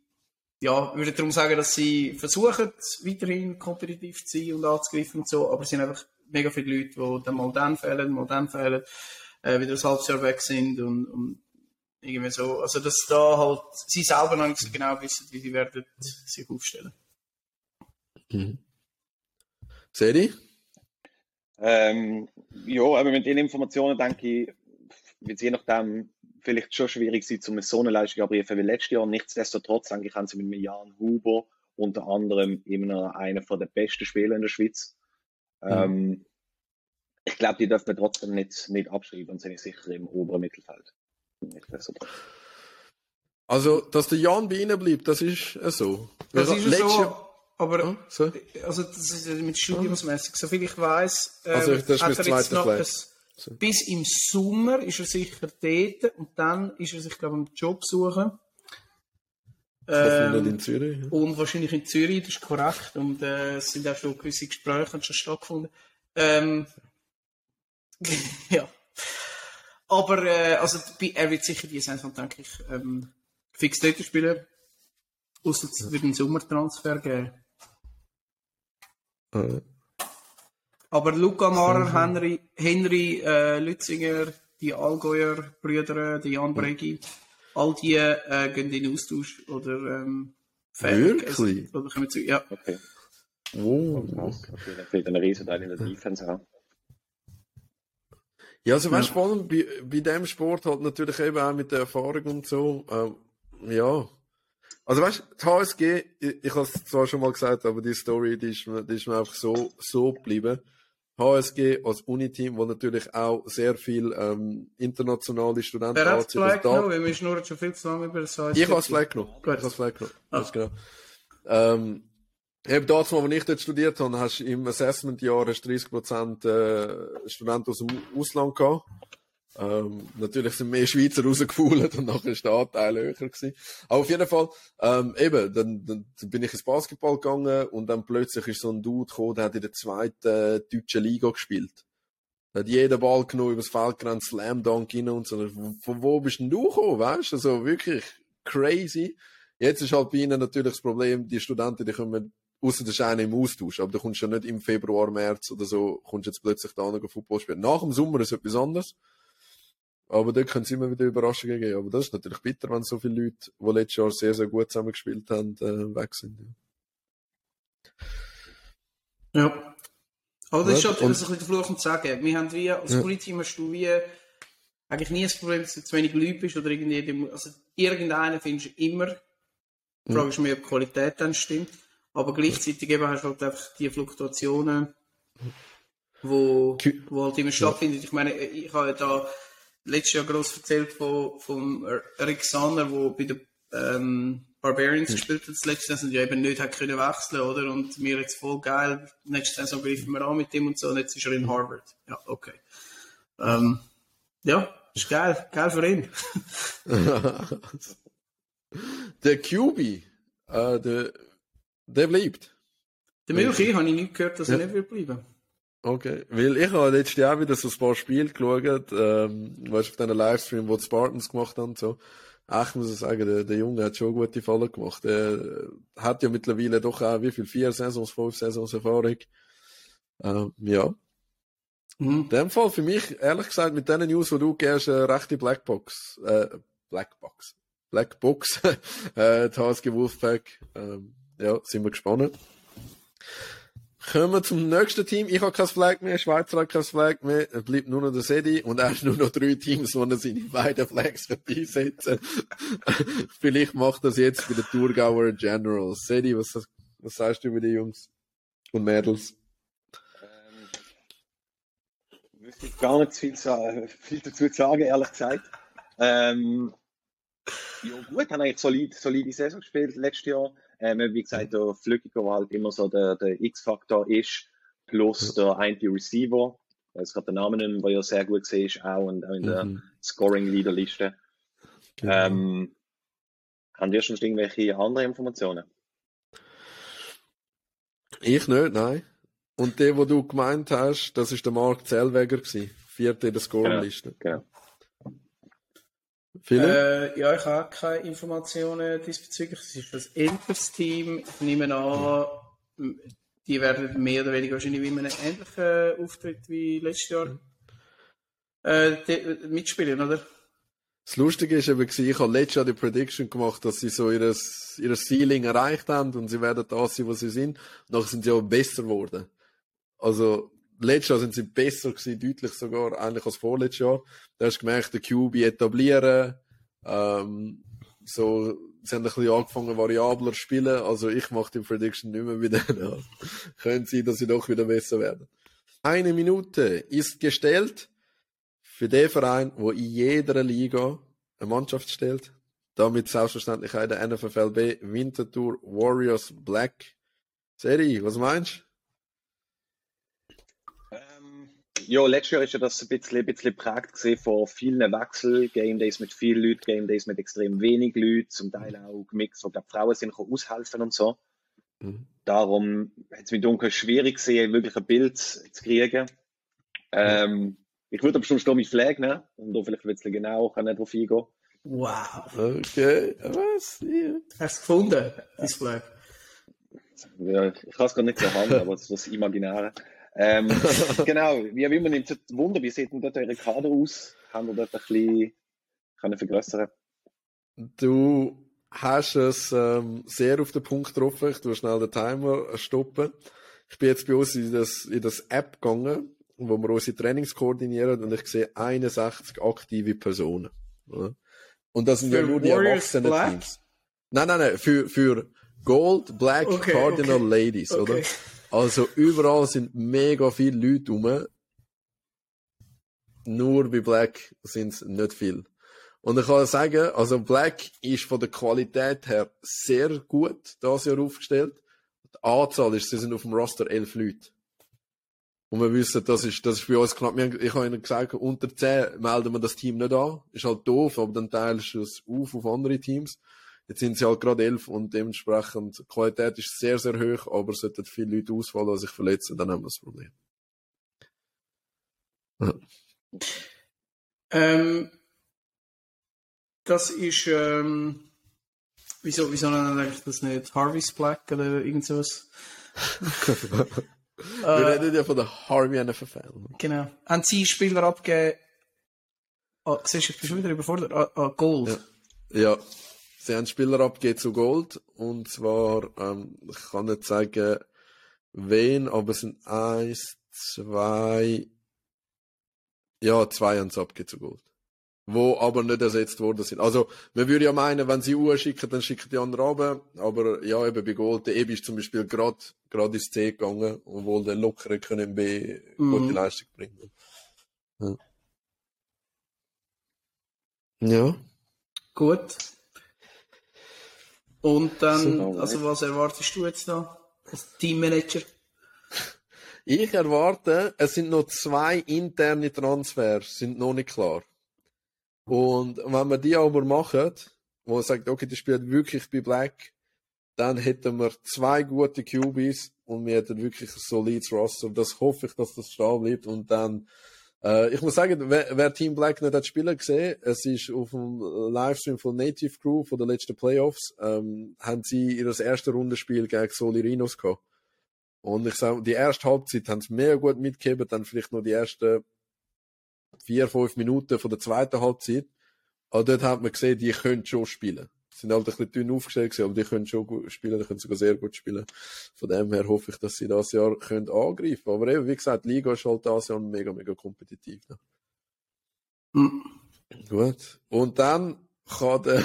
Speaker 2: ja, ich würde darum sagen, dass sie versuchen, weiterhin kompetitiv zu sein und anzugreifen und so, aber es sind einfach mega viele Leute, die dann mal dann fehlen, mal dann fehlen, äh, wieder ein halbes Jahr weg sind und, und irgendwie so. Also, dass da halt sie selber noch nicht so genau wissen, wie sie werden sich aufstellen.
Speaker 1: Mhm. Seri?
Speaker 3: Ähm, ja, aber mit den Informationen denke ich, wird je nachdem vielleicht schon schwierig sein, um so eine Leistung abrufen wie letztes Jahr. Nichtsdestotrotz, denke ich, haben sie mit Jan Huber unter anderem immer einer der besten Spieler in der Schweiz. Mhm. Ähm, ich glaube, die dürfen wir trotzdem nicht, nicht abschreiben und sind sicher im oberen Mittelfeld.
Speaker 1: Also, dass der Jan bei ihnen bleibt, das ist äh, so.
Speaker 2: Das ist
Speaker 1: letztes
Speaker 2: so,
Speaker 1: Jahr-
Speaker 2: aber
Speaker 1: Ja, so.
Speaker 2: also das ist mit studiumsmäßig. Soviel ich weiß, ähm,
Speaker 1: Also, das ist
Speaker 2: hat er jetzt noch ein, bis im Sommer ist er sicher dort und dann ist er sich glaube ich einen Job suchen.
Speaker 1: Hoffentlich nicht
Speaker 2: Ähm,
Speaker 1: in Zürich. ja.
Speaker 2: und wahrscheinlich in Zürich, das ist korrekt. Und äh, es sind auch schon gewisse Gespräche haben schon stattgefunden. Ähm, <laughs> ja. Aber äh, also, er wird sicher die Saison, denke ich, ähm, fix dort spielen. Außer es wird einen Sommertransfer geben.
Speaker 1: Äh,
Speaker 2: Aber Luca Marer, Henry, Henry äh, Lützinger, die Allgäuer Brüder, die Jan Bregi, all die äh, gehen in Austausch oder ähm,
Speaker 1: Wirklich?
Speaker 2: Oder kommen zu, ja.
Speaker 3: Okay.
Speaker 1: Oh.
Speaker 3: Krass. Okay, dann fehlt ein Riesenteil in der Defense auch.
Speaker 1: Ja, also du, vor allem bei, bei dem Sport halt natürlich eben auch mit der Erfahrung und so. Ähm, ja. Also weißt du, HSG, ich, ich habe es zwar schon mal gesagt, aber die Story, die ist, mir- die ist mir einfach so, so geblieben. HSG als Uniteam, wo natürlich auch sehr viel ähm, internationale Studenten
Speaker 2: Wer hat vielleicht
Speaker 1: da-
Speaker 2: genommen? Wir schnurren schon viel zu lange über das heißt.
Speaker 1: Ich habe es vielleicht genommen. Ich habe es vielleicht genommen.
Speaker 2: Ah.
Speaker 1: Das genau. Ähm, eben damals, als ich dort studiert habe, hast du im Assessment-Jahr hast du 30% äh, Studenten aus dem Ausland gehabt. Ähm, natürlich sind mehr Schweizer rausgefuhlt und nachher ist der Anteil höher gewesen. Aber auf jeden Fall, ähm, eben, dann, dann bin ich ins Basketball gegangen und dann plötzlich ist so ein Dude gekommen, der hat in der zweiten äh, deutschen Liga gespielt. Der hat jeden Ball genommen, übers Feld gerannt, Slam Dunk rein und so. Von wo bist denn du gekommen, weißt du? Also wirklich crazy. Jetzt ist halt bei ihnen natürlich das Problem, die Studenten, die kommen, außer der Schein im Austausch, aber du kommst ja nicht im Februar, März oder so, kommst jetzt plötzlich da noch Football spielen. Nach dem Sommer ist etwas anderes. Aber dort können es immer wieder Überraschungen geben. Aber das ist natürlich bitter, wenn so viele Leute, die letztes Jahr sehr, sehr gut zusammen gespielt haben, äh, weg sind. Ja.
Speaker 2: Ja. Aber das ist
Speaker 1: Ja,
Speaker 2: halt
Speaker 1: und-
Speaker 2: das ist ein bisschen der Fluch und Sagen. Wir haben wie, als
Speaker 1: Ja.
Speaker 2: Uni-Team hast du wie, eigentlich nie das Problem, dass du zu wenig Leute bist oder irgendwie, also irgendeinen findest du immer. Die Frage ist mehr, ob die Qualität dann stimmt. Aber gleichzeitig eben hast du halt einfach die Fluktuationen, wo, wo halt immer stattfinden. Ich meine, ich habe ja da letztes Jahr groß erzählt von, von Rick Sanner, der bei den ähm, Barbarians gespielt hat, das letzte Saison, ja eben nicht hat können wechseln, oder? Und mir jetzt voll geil, nächste Saison greifen wir an mit dem und so, und jetzt ist er in Harvard. Ja, okay. Ähm, ja, ist geil, geil für ihn. <laughs>
Speaker 1: der QB, äh, der, der bleibt.
Speaker 2: Der Milchi habe ich nicht gehört, dass er
Speaker 1: Ja.
Speaker 2: nicht wird bleiben.
Speaker 1: Okay, weil ich habe letztes Jahr wieder so ein paar Spiele geschaut, ähm, weißt du, auf diesen Livestream, wo die Spartans gemacht haben, so. Ach, ich muss ich sagen, der, der Junge hat schon gute Fallen gemacht. Er äh, hat ja mittlerweile doch auch, wie viel, vier Saisons, fünf Saisons Erfahrung. Ähm, ja.
Speaker 2: Mhm.
Speaker 1: In dem Fall für mich, ehrlich gesagt, mit diesen News, die du gehst, eine rechte Blackbox, äh, Blackbox, Blackbox, <laughs> äh, die HSG Wolfpack, ähm, ja, sind wir gespannt. Kommen wir zum nächsten Team. Ich habe kein Flag mehr, Schweizer hat kein Flag mehr. Es bleibt nur noch der Sedi und er hat nur noch drei Teams, wo er seine beiden Flags wird <laughs> einsetzen <laughs> Vielleicht macht das jetzt bei den Thurgauer Generals. Sedi, was, was sagst du über die Jungs und Mädels?
Speaker 3: Ähm, ich gar nicht viel, viel dazu zu sagen, ehrlich gesagt. Ähm, ja, gut, haben eigentlich solid, solide Saison gespielt letztes Jahr. Ähm, wie gesagt, der Flückiger, der halt immer so der, der X-Faktor ist, plus der eine Receiver, ich gerade den Namen nicht mehr, der ja sehr gut ist, auch, und auch in der
Speaker 1: Mhm.
Speaker 3: Scoring-Leader-Liste.
Speaker 1: Genau.
Speaker 3: Ähm, haben wir schon irgendwelche andere Informationen?
Speaker 1: Ich nicht, nein. Und der, wo du gemeint hast, das ist der Mark Zellweger gewesen. Vierte in der Scorenliste.
Speaker 3: Genau.
Speaker 1: Philipp?
Speaker 2: Äh, ja, ich habe keine Informationen diesbezüglich. Es ist das älteres Team. Ich nehme an, die werden mehr oder weniger wahrscheinlich wie einem ähnlichen Auftritt wie letztes Jahr äh, mitspielen, oder?
Speaker 1: Das Lustige ist eben, ich habe letztes Jahr die Prediction gemacht, dass sie so ihr, ihr Ceiling erreicht haben und sie werden da sein, wo sie sind. Nachher sind sie auch besser geworden. Also, letztes Jahr sind sie besser gewesen, deutlich sogar, eigentlich als vorletztes Jahr. Da hast du gemerkt, der QB etablieren, ähm, so, sie haben ein bisschen angefangen, variabler zu spielen. Also, ich mache die Prediction nicht mehr wieder. <laughs> Ja. Könnte sein, dass sie doch wieder besser werden. eine Minute ist gestellt für den Verein, wo in jeder Liga eine Mannschaft stellt. Damit selbstverständlich auch der NFFLB Winterthur Warriors Black Serie. Was meinst
Speaker 3: Ähm, ja, letztes Jahr ist ja das ein bisschen, ein bisschen prägt gesehen von vielen Wechsel, Game Days mit vielen Leuten, Game Days mit extrem wenig Leuten, zum Teil auch gemixt, wo glaub, Frauen sind aushelfen und so.
Speaker 1: Mhm.
Speaker 3: Darum hat es mir dunkel schwierig gesehen, wirklich ein Bild zu kriegen. Ähm, ich würde aber schon Stormy Flag nehmen und da vielleicht ein bisschen genau kann darauf eingehen.
Speaker 2: Wow.
Speaker 1: Okay, was? Ja.
Speaker 2: Hast du gefunden, das Flag?
Speaker 3: Ja, ich kann es gar nicht so haben, <laughs> aber das ist das Imaginäre. Ähm, <laughs> genau, wie will man nimmt es Wunder, wie sieht denn dort eure Kader aus? Haben wir dort ein bisschen können vergrößern?
Speaker 1: Du hast es ähm, sehr auf den Punkt getroffen. Ich tue schnell den Timer stoppen. Ich bin jetzt bei uns in das, in das App gegangen, wo wir unsere Trainings koordinieren und ich sehe 61 aktive Personen. Ja. Und das sind ja
Speaker 2: Für
Speaker 1: nur die
Speaker 2: Warriors
Speaker 1: erwachsenen
Speaker 2: Black?
Speaker 1: Teams. Nein, nein, nein, für, für Gold, Black,
Speaker 2: Okay,
Speaker 1: Cardinal
Speaker 2: okay.
Speaker 1: Ladies, oder? Also überall sind mega viele Leute rum. Nur bei Black sind es nicht viel. Und ich kann sagen, also Black ist von der Qualität her sehr gut das Jahr aufgestellt. Die Anzahl ist, sie sind auf dem Roster elf Leute. Und wir wissen, das ist, das ist bei uns knapp. Ich habe ihnen gesagt, unter 10 melden wir das Team nicht an. Ist halt doof, aber dann teilst du es auf auf andere Teams. Jetzt sind sie halt gerade elf und dementsprechend, die Qualität ist sehr, sehr hoch, aber es sollten viele Leute ausfallen, die sich verletzen, dann haben wir das Problem.
Speaker 2: Ähm, das ist, ähm, wieso, wieso nennt ich das nicht Harvey's Black oder irgend sowas? <laughs>
Speaker 1: Wir
Speaker 2: Äh,
Speaker 1: reden ja von der Harvey NFL.
Speaker 2: genau. Haben Sie Spieler abgegeben, ah, siehst du, ich bin schon wieder überfordert, ah, ah, Gold.
Speaker 1: Ja. Ja. Sie haben Spieler abgegeben zu Gold. Und zwar, ähm, ich kann nicht sagen, wen, aber es sind eins, zwei, ja, zwei haben sie abgegeben zu Gold. Wo aber nicht ersetzt worden sind. Also, man würde ja meinen, wenn sie Uhr schicken, dann schicken die anderen runter. Aber ja, eben bei Gold, der Ebi ist zum Beispiel gerade, gerade ins C gegangen, obwohl der lockere können B
Speaker 2: Mhm.
Speaker 1: gute Leistung bringen. Ja. ja.
Speaker 2: Gut. Und dann,
Speaker 3: So,
Speaker 2: also was erwartest du jetzt da als Teammanager?
Speaker 1: Ich erwarte, es sind noch zwei interne Transfers, sind noch nicht klar. Und wenn wir die aber machen, wo man sagt, okay, die spielt wirklich bei Black, dann hätten wir zwei gute QBs und wir hätten wirklich ein solides Roster. Das hoffe ich, dass das stehen bleibt. Und dann, äh, ich muss sagen, wer, wer Team Black nicht hat spielen gesehen, es ist auf dem Livestream von Native Crew von den letzten Playoffs, ähm, haben sie ihr erstes Rundenspiel gegen Solirinos gehabt. Und ich sage, die erste Halbzeit haben sie mega gut mitgegeben, dann vielleicht noch die ersten vier, fünf Minuten von der zweiten Halbzeit. Aber dort hat man gesehen, die können schon spielen. Sind halt ein bisschen dünn aufgestellt gewesen, aber die können schon gut spielen, die können sogar sehr gut spielen. Von dem her hoffe ich, dass sie das Jahr können angreifen Aber eben, wie gesagt, die Liga ist halt das Jahr mega, mega kompetitiv. Ne?
Speaker 2: Hm.
Speaker 1: Gut. Und dann kann der,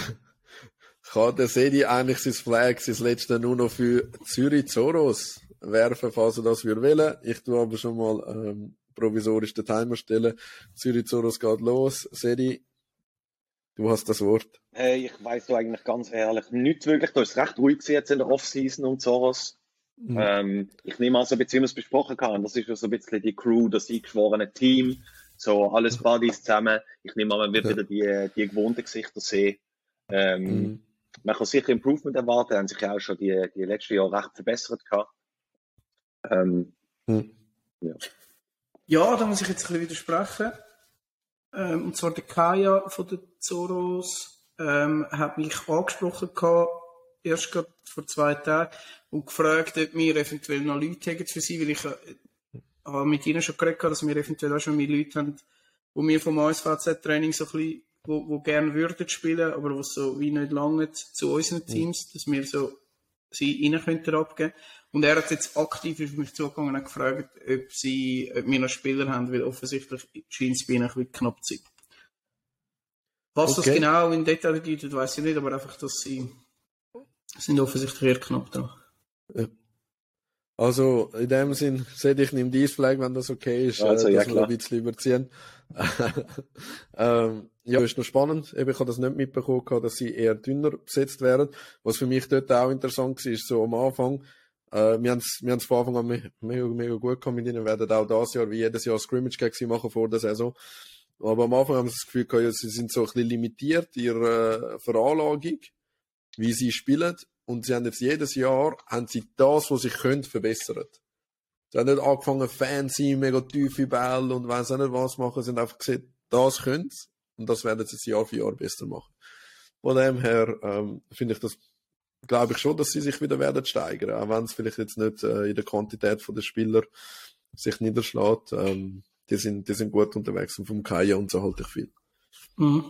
Speaker 1: <laughs> kann der Sedi eigentlich sein Flag, sein letzte nur noch für Zürich Zoros werfen, falls er das wählen. Ich tue aber schon mal ähm, provisorisch den Timer stellen. Zürich Zoros geht los. Sedi, du hast das Wort.
Speaker 3: Hey, ich weiss da eigentlich ganz ehrlich nicht wirklich. Da ist es recht ruhig jetzt in der Offseason und sowas.
Speaker 1: Mhm.
Speaker 3: Ähm, ich nehme an, so ein bisschen, wie wir es besprochen haben, das ist ja so ein bisschen die Crew, das eingeschworene Team, so alles Buddies zusammen. Ich nehme an, man wird
Speaker 1: Ja.
Speaker 3: wieder die, die gewohnten Gesichter sehen. Ähm,
Speaker 1: Mhm.
Speaker 3: Man kann sicher Improvement erwarten, haben sich ja auch schon die, die letzten Jahre recht verbessert gehabt. Ähm,
Speaker 1: Mhm.
Speaker 2: Ja, da muss ich jetzt ein bisschen widersprechen. Ähm, und zwar der Kaya von den Zoros ähm, hat mich angesprochen gehabt, erst gerade vor zwei Tagen und gefragt, ob wir eventuell noch Leute haben für sie, weil ich äh, habe mit ihnen schon geredet, gehabt, dass wir eventuell auch schon mehr Leute haben, wo wir vom ASVZ-Training so ein bisschen, wo, wo gerne würden spielen, aber wo so wie nicht lange zu unseren Teams, dass wir so sie rein könnten abgeben. Und er hat jetzt aktiv auf mich zugegangen und gefragt, ob sie, ob wir noch Spieler haben, weil offensichtlich scheint es bei ihnen ein bisschen knapp zu sein. Was das
Speaker 1: Okay.
Speaker 2: genau in Detail bedeutet, weiß ich nicht, aber einfach, dass sie sind offensichtlich eher knapp dran.
Speaker 1: Also, in dem Sinn, sehe ich nimm dies Flag, wenn das okay ist,
Speaker 3: Also,
Speaker 1: äh,
Speaker 3: ja,
Speaker 1: dass wir
Speaker 3: klar.
Speaker 1: ein bisschen überziehen. <laughs> ähm, ja, ist noch spannend. Eben, ich habe das nicht mitbekommen, gehabt, dass sie eher dünner besetzt werden. Was für mich dort auch interessant war, ist so am Anfang, äh, wir haben es wir haben's von Anfang an me mega, mega gut mit ihnen, werden auch das Jahr wie jedes Jahr Scrimmage gegen sie machen vor der Saison. Aber am Anfang haben sie das Gefühl gehabt, ja, sie sind so ein bisschen limitiert, ihre äh, Veranlagung, wie sie spielen. Und sie haben jetzt jedes Jahr, haben sie das, was sie können, verbessert. Sie haben nicht angefangen, fancy, mega tiefe Bälle und weiss auch nicht was machen. Sie haben einfach gesehen, das können sie. Und das werden sie jetzt Jahr für Jahr besser machen. Von dem her, ähm, finde ich das, glaube ich schon, dass sie sich wieder werden steigern. Auch wenn es vielleicht jetzt nicht äh, in der Quantität der Spieler sich niederschlägt. Ähm, die sind, die sind gut unterwegs und vom Kaya und so halte ich viel.
Speaker 2: Mhm.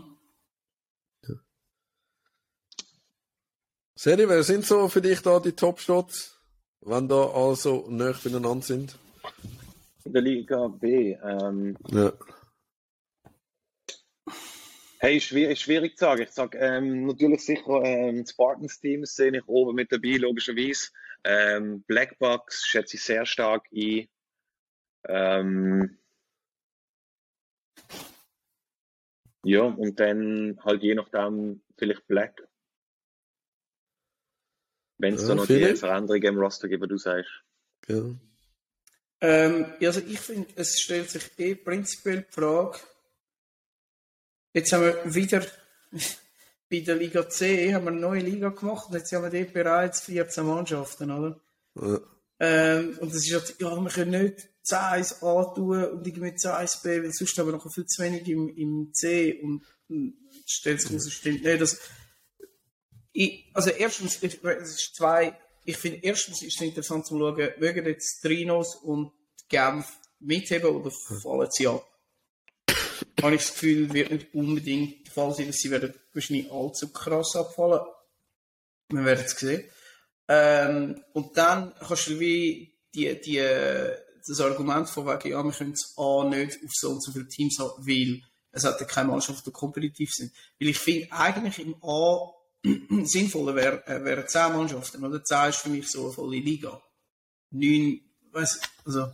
Speaker 1: Seri, wer sind so für dich da die Top-Shots, wenn da also näher beieinander sind?
Speaker 3: In der Liga B. Ähm,
Speaker 1: Ja.
Speaker 3: Hey, schwierig, schwierig zu sagen. Ich sage ähm, natürlich sicher, ähm, Spartans Teams sehe ich oben mit dabei, logischerweise. Ähm, Blackbox schätze ich sehr stark ein. Ähm, ja, und dann halt je nachdem vielleicht Black. Wenn es
Speaker 1: Ja,
Speaker 3: da noch die Veränderungen im Roster gibt, wie du sagst.
Speaker 1: ja.
Speaker 2: Ähm, ja, also ich finde, es stellt sich eh prinzipiell die Frage, jetzt haben wir wieder <laughs> bei der Liga C haben wir eine neue Liga gemacht und jetzt haben wir dort bereits 14 Mannschaften, oder?
Speaker 1: Ja.
Speaker 2: Ähm, und das ist halt, ja, wir können nicht 10 A tun und irgendwie 10 B, weil sonst haben wir noch viel zu wenig im, im C und hm, stellt sich heraus, es stimmt nicht. Das, ich, also erstens, ich, es ist zwei, ich finde, erstens ist es interessant zu schauen, mögen jetzt Trinos und Genf mitheben oder fallen sie ab? Habe ich das Gefühl, wird nicht unbedingt der Fall sein, dass sie werden wahrscheinlich allzu krass abfallen. Wir werden es sehen. Ähm, und dann kannst du wie die, die, das Argument von wegen, ja, wir können es A nicht auf so und so viele Teams haben, weil es hat ja keine Mannschaft, die kompetitiv sind. Weil ich finde, eigentlich im A <clears throat> sinnvoller äh, wären 10 Mannschaften, oder? 10 ist für mich so eine volle Liga. 9, weiss, also,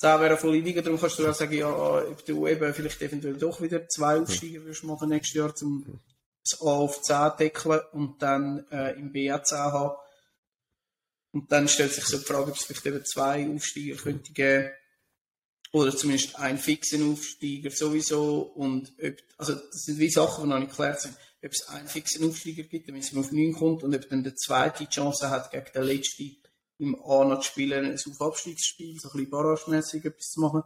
Speaker 2: 10 wäre eine volle Liga, darum kannst du auch sagen, ja, ob du eben vielleicht eventuell doch wieder zwei Aufsteiger würdest machen nächstes Jahr, zum das A auf 10 deckeln und dann äh, im B auch 10 haben. Und dann stellt sich so die Frage, ob es vielleicht eben zwei Aufsteiger könnte geben. Oder zumindest einen fixen Aufsteiger sowieso. Und ob, also, das sind wie Sachen, die noch nicht geklärt sind. Ob es einen fixen Aufsteiger gibt, damit es auf 9 kommt und ob dann der zweite die Chance hat, gegen den letzten im A noch zu spielen, ein Auf-Abstiegsspiel, so ein bisschen barragemässig etwas zu machen.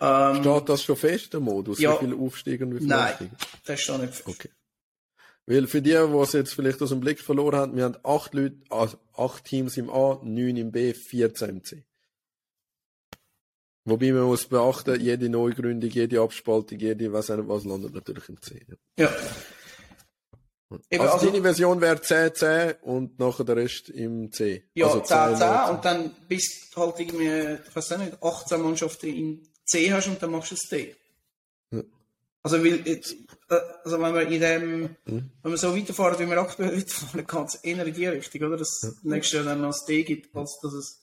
Speaker 2: Ähm,
Speaker 1: Steht das schon fest, der Modus?
Speaker 2: Ja.
Speaker 1: Wie viele Aufsteiger und wie viele
Speaker 2: nein,
Speaker 1: Absteiger?
Speaker 2: das ist schon nicht fest.
Speaker 1: Okay. Weil für die, die es jetzt vielleicht aus dem Blick verloren haben, wir haben acht Leute, also acht Teams im A, neun im B, 14 im C. Wobei man muss beachten, jede Neugründung, jede Abspaltung, jede, was auch was, landet natürlich im C. Ja.
Speaker 2: Ja. Eben,
Speaker 1: also,
Speaker 2: also-
Speaker 1: deine Version wäre 10, 10 und nachher der Rest im C.
Speaker 2: Ja,
Speaker 1: also
Speaker 2: 10, 10
Speaker 1: 19.
Speaker 2: und dann bis du halt irgendwie, ich weiß nicht, 18 Mannschaften in C hast und dann machst du das D.
Speaker 1: Ja.
Speaker 2: Also, weil, jetzt, äh, also wenn wir in dem,
Speaker 1: Mhm.
Speaker 2: wenn wir so weiterfahren, wie wir aktuell <laughs> weiterfahren, kann es eher in die Richtung, oder? Dass es nächstes Jahr dann noch das D gibt, als dass es,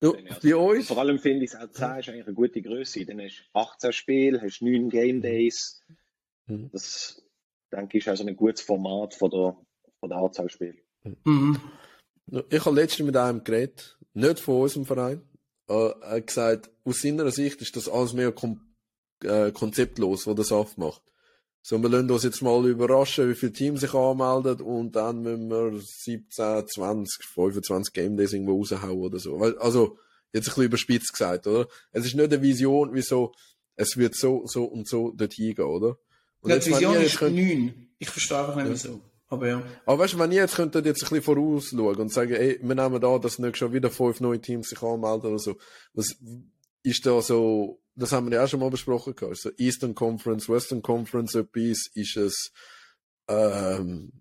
Speaker 1: Du, bei uns,
Speaker 3: Vor allem finde ich, auch 10 ist eigentlich eine gute Größe. Dann hast du 18 Spiele, hast 9 Game Days.
Speaker 1: Mhm.
Speaker 3: Das, denke ich, ist also ein gutes Format von der, von der Anzahl
Speaker 2: mhm.
Speaker 1: Ich habe letztens mit einem geredet, nicht von unserem Verein. Äh, Er hat gesagt, aus seiner Sicht ist das alles mehr kom äh, konzeptlos, was der Saft macht. So, wir lassen uns jetzt mal überraschen, wie viele Teams sich anmelden und dann müssen wir 17, 20, 25 Game Days irgendwo raushauen oder so. Also, jetzt ein bisschen überspitzt gesagt, oder? Es ist nicht eine Vision, wieso es wird so, so und so dorthin gehen, oder?
Speaker 2: Ja, die Vision ist
Speaker 1: könnt-
Speaker 2: 9. Ich verstehe einfach nicht wieso. Aber ja.
Speaker 1: aber weißt du, wenn ihr jetzt könntet jetzt ein bisschen vorausschauen und sagen, ey, wir nehmen da, dass nicht schon wieder fünf neue Teams sich anmelden oder so. Was ist da so, das haben wir ja auch schon mal besprochen gehabt. So Eastern Conference, Western Conference etwas, ist es, ähm,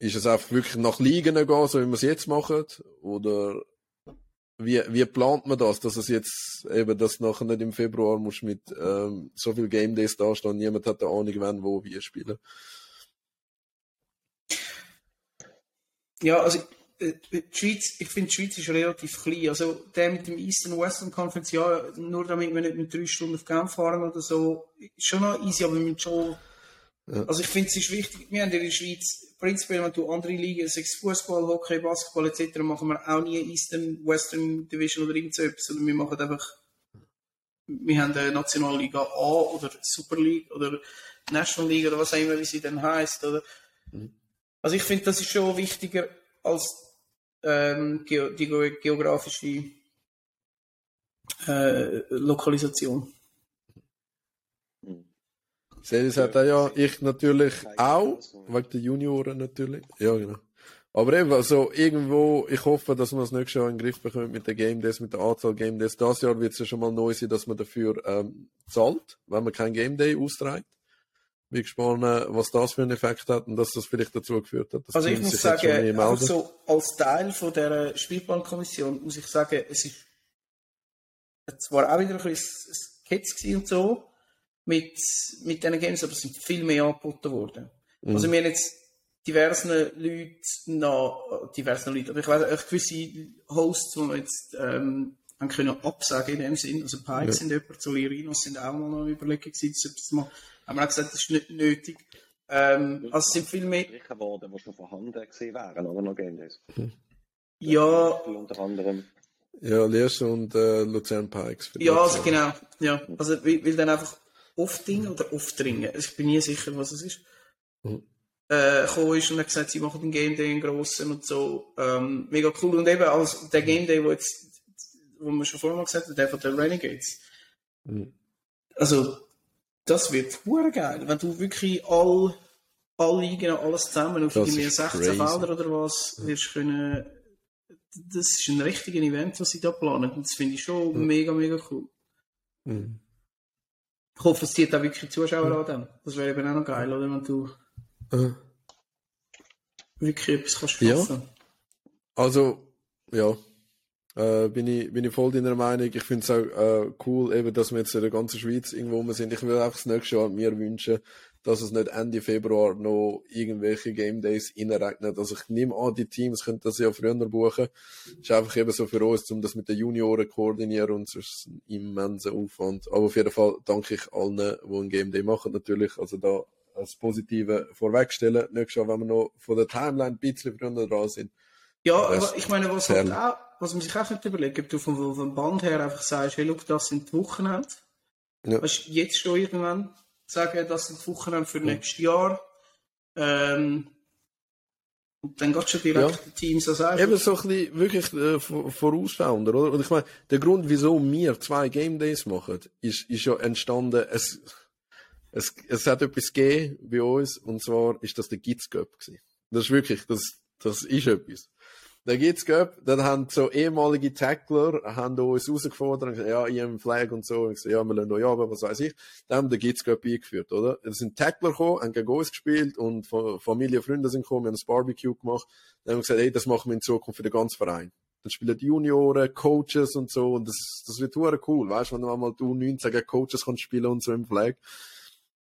Speaker 1: ist es einfach wirklich nach Ligen gehen, so wie wir es jetzt machen? Oder wie, wie plant man das, dass es jetzt eben, dass nachher nicht im Februar musst mit ähm, so viel Game Days da stehen, niemand hat eine Ahnung, wann, wo, wie spielen.
Speaker 2: Ja, also äh, die Schweiz, ich finde, die Schweiz ist relativ klein. Also, der mit dem Eastern Western Conference, ja, nur damit wir nicht mit drei Stunden auf Genf fahren oder so, ist schon noch easy, aber wir müssen schon,
Speaker 1: Ja.
Speaker 2: also ich finde, es ist wichtig, wir haben in der Schweiz, prinzipiell, wenn du andere Ligen, sechs Fußball, Hockey, Basketball etc., machen wir auch nie Eastern Western Division oder irgend so etwas, sondern wir machen einfach, wir haben eine Nationalliga A oder Super League oder National League oder was auch immer, wie sie dann heisst, oder? Also ich finde, das ist schon wichtiger als ähm, die geo- geografische äh, Lokalisation.
Speaker 1: Seli sagt auch, ja, ich natürlich auch, wegen der Junioren natürlich. Ja, genau. Aber eben, also irgendwo, ich hoffe, dass man das nächste Jahr in den Griff bekommt mit der Game Days, mit der Anzahl Game Days. Das Jahr wird es ja schon mal neu sein, dass man dafür ähm, zahlt, wenn man kein Game Day austrägt. Bin gespannt, äh, was das für einen Effekt hat und dass das vielleicht dazu geführt hat, dass
Speaker 2: Also ich muss sagen,
Speaker 1: mehr
Speaker 2: einfach
Speaker 1: melden.
Speaker 2: so als Teil von der Spielplankommission muss ich sagen, es ist zwar auch wieder ein bisschen Sketch und so mit, mit diesen Games, aber es sind viel mehr angeboten worden.
Speaker 1: Mhm.
Speaker 2: Also wir haben jetzt diversen Leuten noch, diversen Leuten, aber ich weiß auch gewisse Hosts, die wir jetzt ähm, haben können absagen in dem Sinn. Also Pike
Speaker 1: Ja.
Speaker 2: sind jemand, Solirinos sind auch mal noch überlegen gewesen, das mal, haben wir auch gesagt, das ist nicht nötig. Ähm, also es sind viel mehr,
Speaker 3: Gestrichen worden, die schon vorhanden gewesen wären, oder noch Game Days.
Speaker 2: ja,
Speaker 3: Unter anderem.
Speaker 1: Ja, Liers und äh, Luzern Pikes.
Speaker 2: Ja, also genau. Ja. Also will, will dann einfach oft Ding oder oft dringen. Also ich bin nie sicher, was es ist.
Speaker 1: Mhm.
Speaker 2: Äh, gekommen ist und hat gesagt, sie machen den Game Day in grossen und so. Ähm, mega cool. Und eben als der Game Day, wo jetzt, wo wir schon vorher mal gesagt haben, der von den Renegades.
Speaker 1: Mhm.
Speaker 2: Also, das wird hure geil. Wenn du wirklich all, all Ligen, alles zusammen auf irgendwie
Speaker 1: ist
Speaker 2: 16
Speaker 1: crazy.
Speaker 2: Felder oder was, wirst können, das ist ein richtiges Event, was sie da planen. Und das finde ich schon mega, mega cool.
Speaker 1: Mhm.
Speaker 2: Ich hoffe, es zieht auch wirklich Zuschauer an dem. Das wäre eben auch noch geil, oder? Wenn du
Speaker 1: Äh.
Speaker 2: wirklich etwas kannst
Speaker 1: Ja.
Speaker 2: schaffen.
Speaker 1: Also, ja, äh, bin, ich, bin ich voll deiner Meinung. Ich finde es auch äh, cool, eben, dass wir jetzt in der ganzen Schweiz irgendwo sind. Ich will einfach das nächste Jahr mir wünschen, dass es nicht Ende Februar noch irgendwelche Game Days reinregnet. Also ich nehme an, die Teams können das ja früher buchen. ist einfach eben so für uns, um das mit den Junioren zu koordinieren und es ist ein immenser Aufwand. Aber auf jeden Fall danke ich allen, die ein Game Day machen natürlich. Also da als Positive vorwegstellen. Nächstes Jahr, wenn wir noch von der Timeline ein bisschen früher dran sind,
Speaker 2: Ja,
Speaker 1: Das
Speaker 2: aber ich meine, was, halt auch, was man sich auch könnte überlegen, ob du vom, vom Band her einfach sagst, hey, look, das sind die Wochenende.
Speaker 1: Ja.
Speaker 2: Weißt du, jetzt schon irgendwann sagen, das sind Wochenende für nächstes Jahr. Ähm, und dann geht schon direkt
Speaker 1: Ja.
Speaker 2: die Teams an sagen.
Speaker 1: Eben so ein bisschen wirklich äh, vor- vorausschauender, oder? Und ich meine, der Grund, wieso wir zwei Game Days machen, ist, ist ja entstanden, es, es, es hat etwas gegeben bei uns, und zwar ist das der Gitz Cup gewesen. Das ist wirklich, das, das ist etwas. Der Gitz Cup, dann haben so ehemalige Tackler, haben uns herausgefordert und gesagt, ja, ich habe Flag und so, und gesagt, ja, wir lassen euch aber was weiß ich. Dann haben wir den Gitz Cup eingeführt, oder? Es sind Tackler gekommen, haben gegen uns gespielt, und Fa- Familie und Freunde sind gekommen, wir haben ein Barbecue gemacht, dann haben wir gesagt, hey, das machen wir in Zukunft für den ganzen Verein. Dann spielen die Junioren, Coaches und so, und das, das wird cool, weißt du, wenn du einmal die U19 gegen Coaches kannst spielen und so im Flag.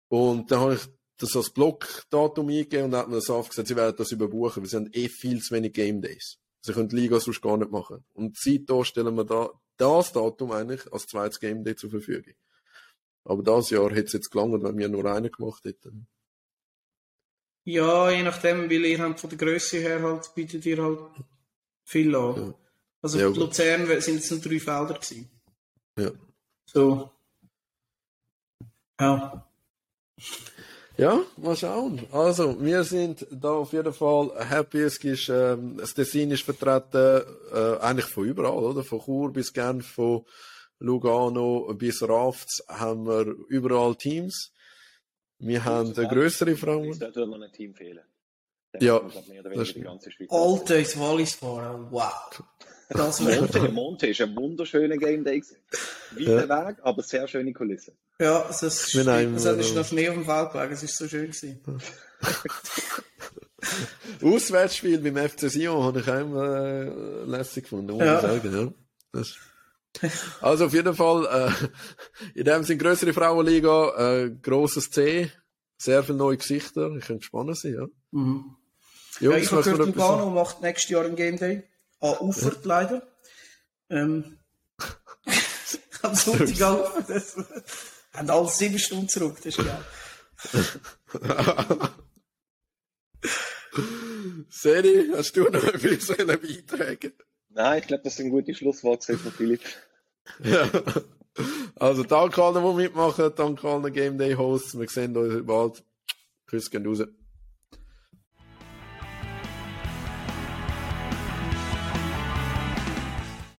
Speaker 1: Und dann habe ich das als Blockdatum eingegeben und dann hat mir das gesagt, sie werden das überbuchen, sie haben eh viel zu wenig Game Days. Sie können die Liga sonst gar nicht machen. Und seit da stellen wir da, das Datum eigentlich als zweites Game Day zur Verfügung. Aber das Jahr hätte es jetzt gelangt, wenn wir nur einen gemacht hätten.
Speaker 2: Ja, je nachdem, weil ihr habt von der Größe her halt, bietet ihr halt viel an.
Speaker 1: Ja.
Speaker 2: Also
Speaker 1: Ja.
Speaker 2: Luzern sind es nur drei Felder gewesen.
Speaker 1: Ja.
Speaker 2: So. Ja.
Speaker 1: Ja, mal schauen. Also, wir sind da auf jeden Fall happy. Es ist, ähm, das Tessin ist vertreten, äh, eigentlich von überall, oder? Von Chur bis Genf, von Lugano bis Rafts haben wir überall Teams. Wir haben eine grössere Frauen.
Speaker 3: Dort würde noch ein Team fehlen.
Speaker 1: Ja,
Speaker 3: Das ist
Speaker 1: das
Speaker 3: die ganze.
Speaker 2: Alter ins Wallis fahren. Wow. Das.
Speaker 3: Monte, Monte ist ein wunderschöner Game Day. Weiter Weg, aber sehr schöne Kulisse.
Speaker 2: Ja, das ist,
Speaker 1: nehmen,
Speaker 2: das ist
Speaker 1: äh,
Speaker 2: noch Schnee auf dem Feldberg. Es ist so schön gewesen. <laughs>
Speaker 1: Auswärtsspiel beim FC Sion habe ich auch immer äh, lässig gefunden, muss
Speaker 2: Ja.
Speaker 1: ich sagen. Ja. Das. Also auf jeden Fall, äh, in dem sind größere Frauenliga, äh, grosses C, sehr viele neue Gesichter, ich könnte gespannt sein, ja.
Speaker 2: Mhm. ja, ich habe gehört, Lugano macht nächstes Jahr ein Game Day. Ah, Ufert ja. leider. Ähm, <laughs> <laughs> am Sonntag auf. Das haben alle sieben Stunden zurück, das ist geil. <laughs>
Speaker 1: Seri, hast du noch etwas beitragen
Speaker 3: Nein, ich glaube, das sind gute Schlussworte von Philipp.
Speaker 1: ja. Also, danke allen, die mitmachen, danke allen Game Day Hosts. Wir sehen uns bald. Grüß gehen raus.